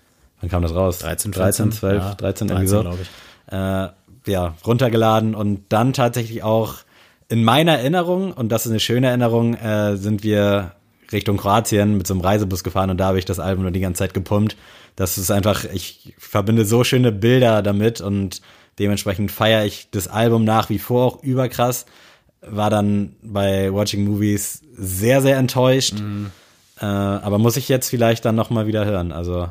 wann kam das raus? 13, 13 12, ja, 13, 13, irgendwie so glaube ich. äh, ja, runtergeladen und dann tatsächlich auch in meiner Erinnerung, und das ist eine schöne Erinnerung, äh, sind wir Richtung Kroatien mit so einem Reisebus gefahren und da habe ich das Album nur die ganze Zeit gepumpt. Das ist einfach, ich verbinde so schöne Bilder damit und dementsprechend feiere ich das Album nach wie vor auch überkrass. War dann bei Watching Movies sehr, sehr enttäuscht. Äh, aber muss ich jetzt vielleicht dann nochmal wieder hören. Also,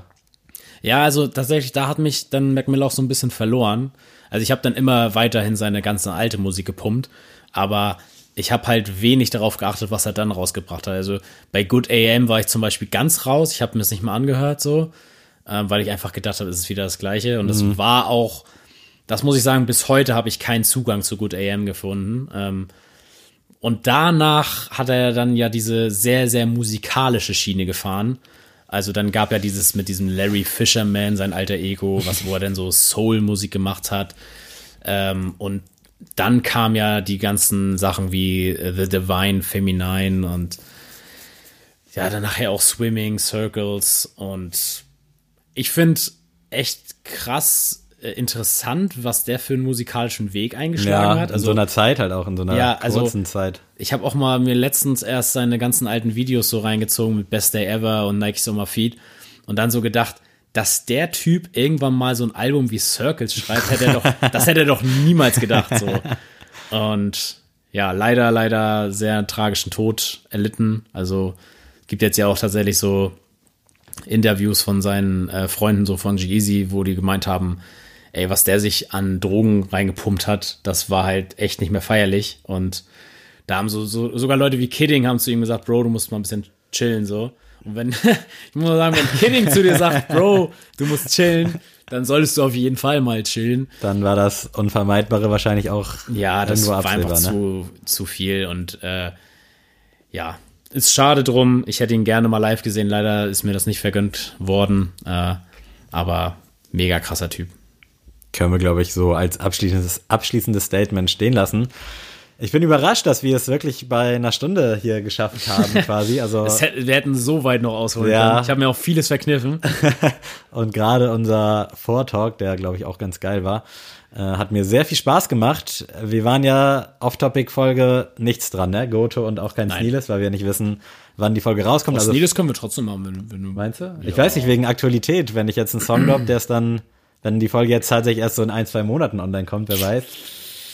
Ja, also tatsächlich, da hat mich dann Mac Miller auch so ein bisschen verloren. Also ich habe dann immer weiterhin seine ganze alte Musik gepumpt, aber ich habe halt wenig darauf geachtet, was er dann rausgebracht hat. Also bei Good AM war ich zum Beispiel ganz raus. Ich habe mir das nicht mal angehört so, äh, weil ich einfach gedacht habe, es ist wieder das Gleiche. Und das war auch, das muss ich sagen, bis heute habe ich keinen Zugang zu Good AM gefunden. Ähm, und danach hat er dann ja diese sehr, sehr musikalische Schiene gefahren. Also dann gab ja dieses mit diesem Larry Fisherman, sein alter Ego, was, wo er dann so Soul-Musik gemacht hat. Ähm, und dann kam ja die ganzen Sachen wie äh, The Divine Feminine und ja, dann nachher auch Swimming, Circles und ich finde echt krass interessant, was der für einen musikalischen Weg eingeschlagen Ja, hat. in Also so einer Zeit halt auch, in so einer Ja, also- kurzen Zeit. ich habe auch mal mir letztens erst seine ganzen alten Videos so reingezogen mit Best Day Ever und Nike Summer Feed und dann so gedacht, dass der Typ irgendwann mal so ein Album wie Circles schreibt, hätte er doch, [laughs] das hätte er doch niemals gedacht so. Und ja, leider, leider sehr tragischen Tod erlitten. Also gibt jetzt ja auch tatsächlich so Interviews von seinen äh, Freunden, so von G-Eazy, wo die gemeint haben, ey, was der sich an Drogen reingepumpt hat, das war halt echt nicht mehr feierlich. Und da haben so, so sogar Leute wie Kidding haben zu ihm gesagt, Bro, du musst mal ein bisschen chillen, so. Und wenn, [laughs] ich muss mal sagen, wenn Kidding zu dir sagt, Bro, du musst chillen, dann solltest du auf jeden Fall mal chillen. Dann war das Unvermeidbare wahrscheinlich auch Ja, das war einfach ne? zu, zu viel und äh, ja, ist schade drum. Ich hätte ihn gerne mal live gesehen. Leider ist mir das nicht vergönnt worden. Äh, aber mega krasser Typ. Können wir, glaube ich, so als abschließendes, abschließendes Statement stehen lassen. Ich bin überrascht, dass wir es wirklich bei einer Stunde hier geschafft haben, [laughs] quasi. Also hätte, wir hätten so weit noch ausholen Ja. können. Ich habe mir auch vieles verkniffen. [laughs] Und gerade unser Vortalk, der glaube ich auch ganz geil war, äh, hat mir sehr viel Spaß gemacht. Wir waren ja Off-Topic-Folge nichts dran, ne? Goto und auch kein Nein. Weil wir nicht wissen, wann die Folge rauskommt. Also, Also, das können wir trotzdem machen, wenn, wenn du. meinst du? Ich weiß nicht, wegen Aktualität, wenn ich jetzt einen Song droppe, der ist dann, wenn die Folge jetzt tatsächlich erst so in ein, zwei Monaten online kommt, wer weiß.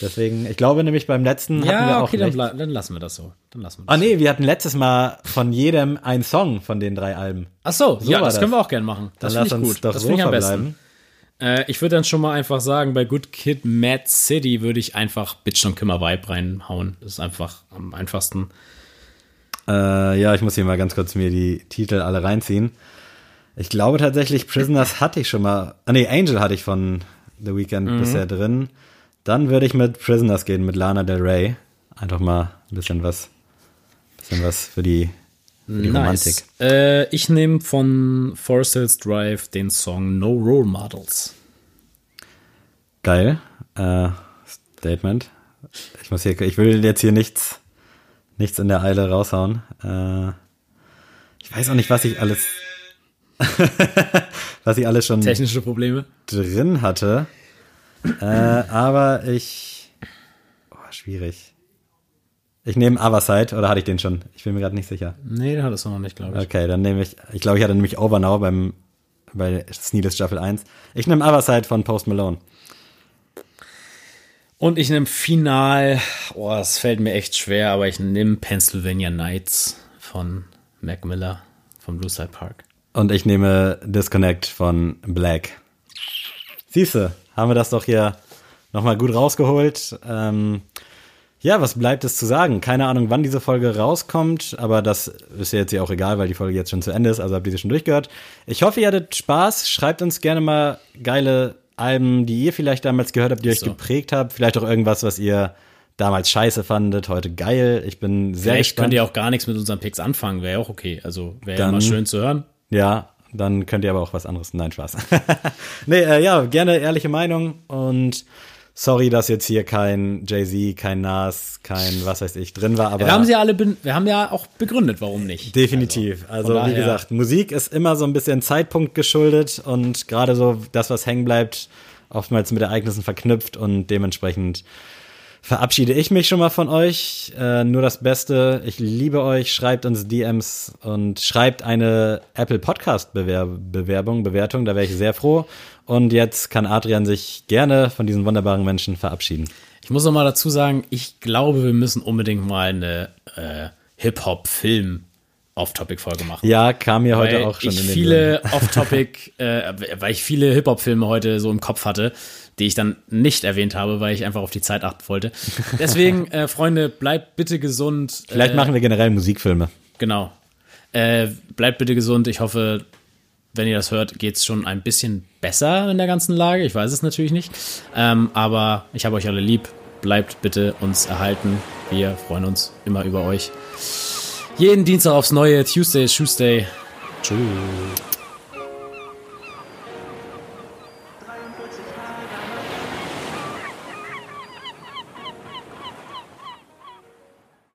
Deswegen, ich glaube nämlich beim letzten hatten wir Ja, auch okay, dann, dann lassen wir das so. Dann lassen wir das Ah nee, wir hatten letztes Mal von jedem ein Song von den drei Alben. Ach so, ja, war das, das. können wir auch gerne machen. Das Dann lass ich uns gut. doch das so ich am besten. Äh, ich würde dann schon mal einfach sagen, bei Good Kid, Mad City würde ich einfach Bitch und Kimmer Vibe reinhauen. Das ist einfach am einfachsten. Äh, ja, ich muss hier mal ganz kurz mir die Titel alle reinziehen. Ich glaube tatsächlich, Prisoners hatte ich schon mal. Ah nee, Angel hatte ich von The Weeknd Mhm. bisher drin. Dann würde ich mit Prisoners gehen, mit Lana Del Rey. Einfach mal ein bisschen was, bisschen was für die, für die Romantik. Äh, ich nehme von Forest Hills Drive den Song No Role Models. Geil. Äh, Statement. Ich muss hier, ich will jetzt hier nichts, nichts in der Eile raushauen. Äh, ich weiß auch nicht, was ich alles, [laughs] was ich alles schon Technische Probleme? drin hatte. Äh, aber ich, oh, schwierig. Ich nehme Otherside, oder hatte ich den schon? Ich bin mir gerade nicht sicher. Nee, den hattest du noch nicht, glaube ich. Okay, dann nehme ich, ich glaube, ich hatte nämlich Over Now beim, bei Sneeless Staffel 1. Ich nehme Otherside von Post Malone. Und ich nehme final, oh, das fällt mir echt schwer, aber ich nehme Pennsylvania Nights von Mac Miller vom Blue Side Park. Und ich nehme Disconnect von Black. Siehste, haben wir das doch hier nochmal gut rausgeholt. Ähm, ja, was bleibt es zu sagen? Keine Ahnung, wann diese Folge rauskommt, aber das ist ja jetzt ja auch egal, weil die Folge jetzt schon zu Ende ist, also habt ihr sie schon durchgehört. Ich hoffe, ihr hattet Spaß. Schreibt uns gerne mal geile Alben, die ihr vielleicht damals gehört habt, die euch So. geprägt habt. Vielleicht auch irgendwas, was ihr damals scheiße fandet, heute geil. Ich bin sehr Vielleicht gespannt. könnt ihr auch gar nichts mit unseren Picks anfangen, wäre ja auch okay. Also wäre ja mal schön zu hören. Ja, dann könnt ihr aber auch was anderes. Nein, Spaß. [laughs] nee, äh, ja, gerne ehrliche Meinung und sorry, dass jetzt hier kein Jay-Z, kein Nas, kein was weiß ich drin war, aber Wir haben sie ja alle, wir haben ja auch begründet, warum nicht. definitiv. Also, von wie gesagt, Musik ist immer so ein bisschen Zeitpunkt geschuldet und gerade so das, was hängen bleibt, oftmals mit Ereignissen verknüpft und dementsprechend verabschiede ich mich schon mal von euch. Äh, nur das Beste. Ich liebe euch. Schreibt uns DMs und schreibt eine Apple Podcast Bewerbung, Bewertung. Da wäre ich sehr froh. Und jetzt kann Adrian sich gerne von diesen wunderbaren Menschen verabschieden. Ich muss noch mal dazu sagen, ich glaube, wir müssen unbedingt mal eine äh, Hip-Hop-Film Off-Topic-Folge machen. Ja, kam mir heute weil auch schon ich in den viele [laughs] Off-Topic, äh, weil ich viele Hip-Hop-Filme heute so im Kopf hatte, die ich dann nicht erwähnt habe, weil ich einfach auf die Zeit achten wollte. Deswegen, [laughs] äh, Freunde, bleibt bitte gesund. Vielleicht äh, machen wir generell Musikfilme. Genau. Äh, bleibt bitte gesund. Ich hoffe, wenn ihr das hört, geht es schon ein bisschen besser in der ganzen Lage. Ich weiß es natürlich nicht. Ähm, aber ich habe euch alle lieb. Bleibt bitte uns erhalten. Wir freuen uns immer über euch. Jeden Dienstag aufs neue. Tuesday Tuesday. Tschüss.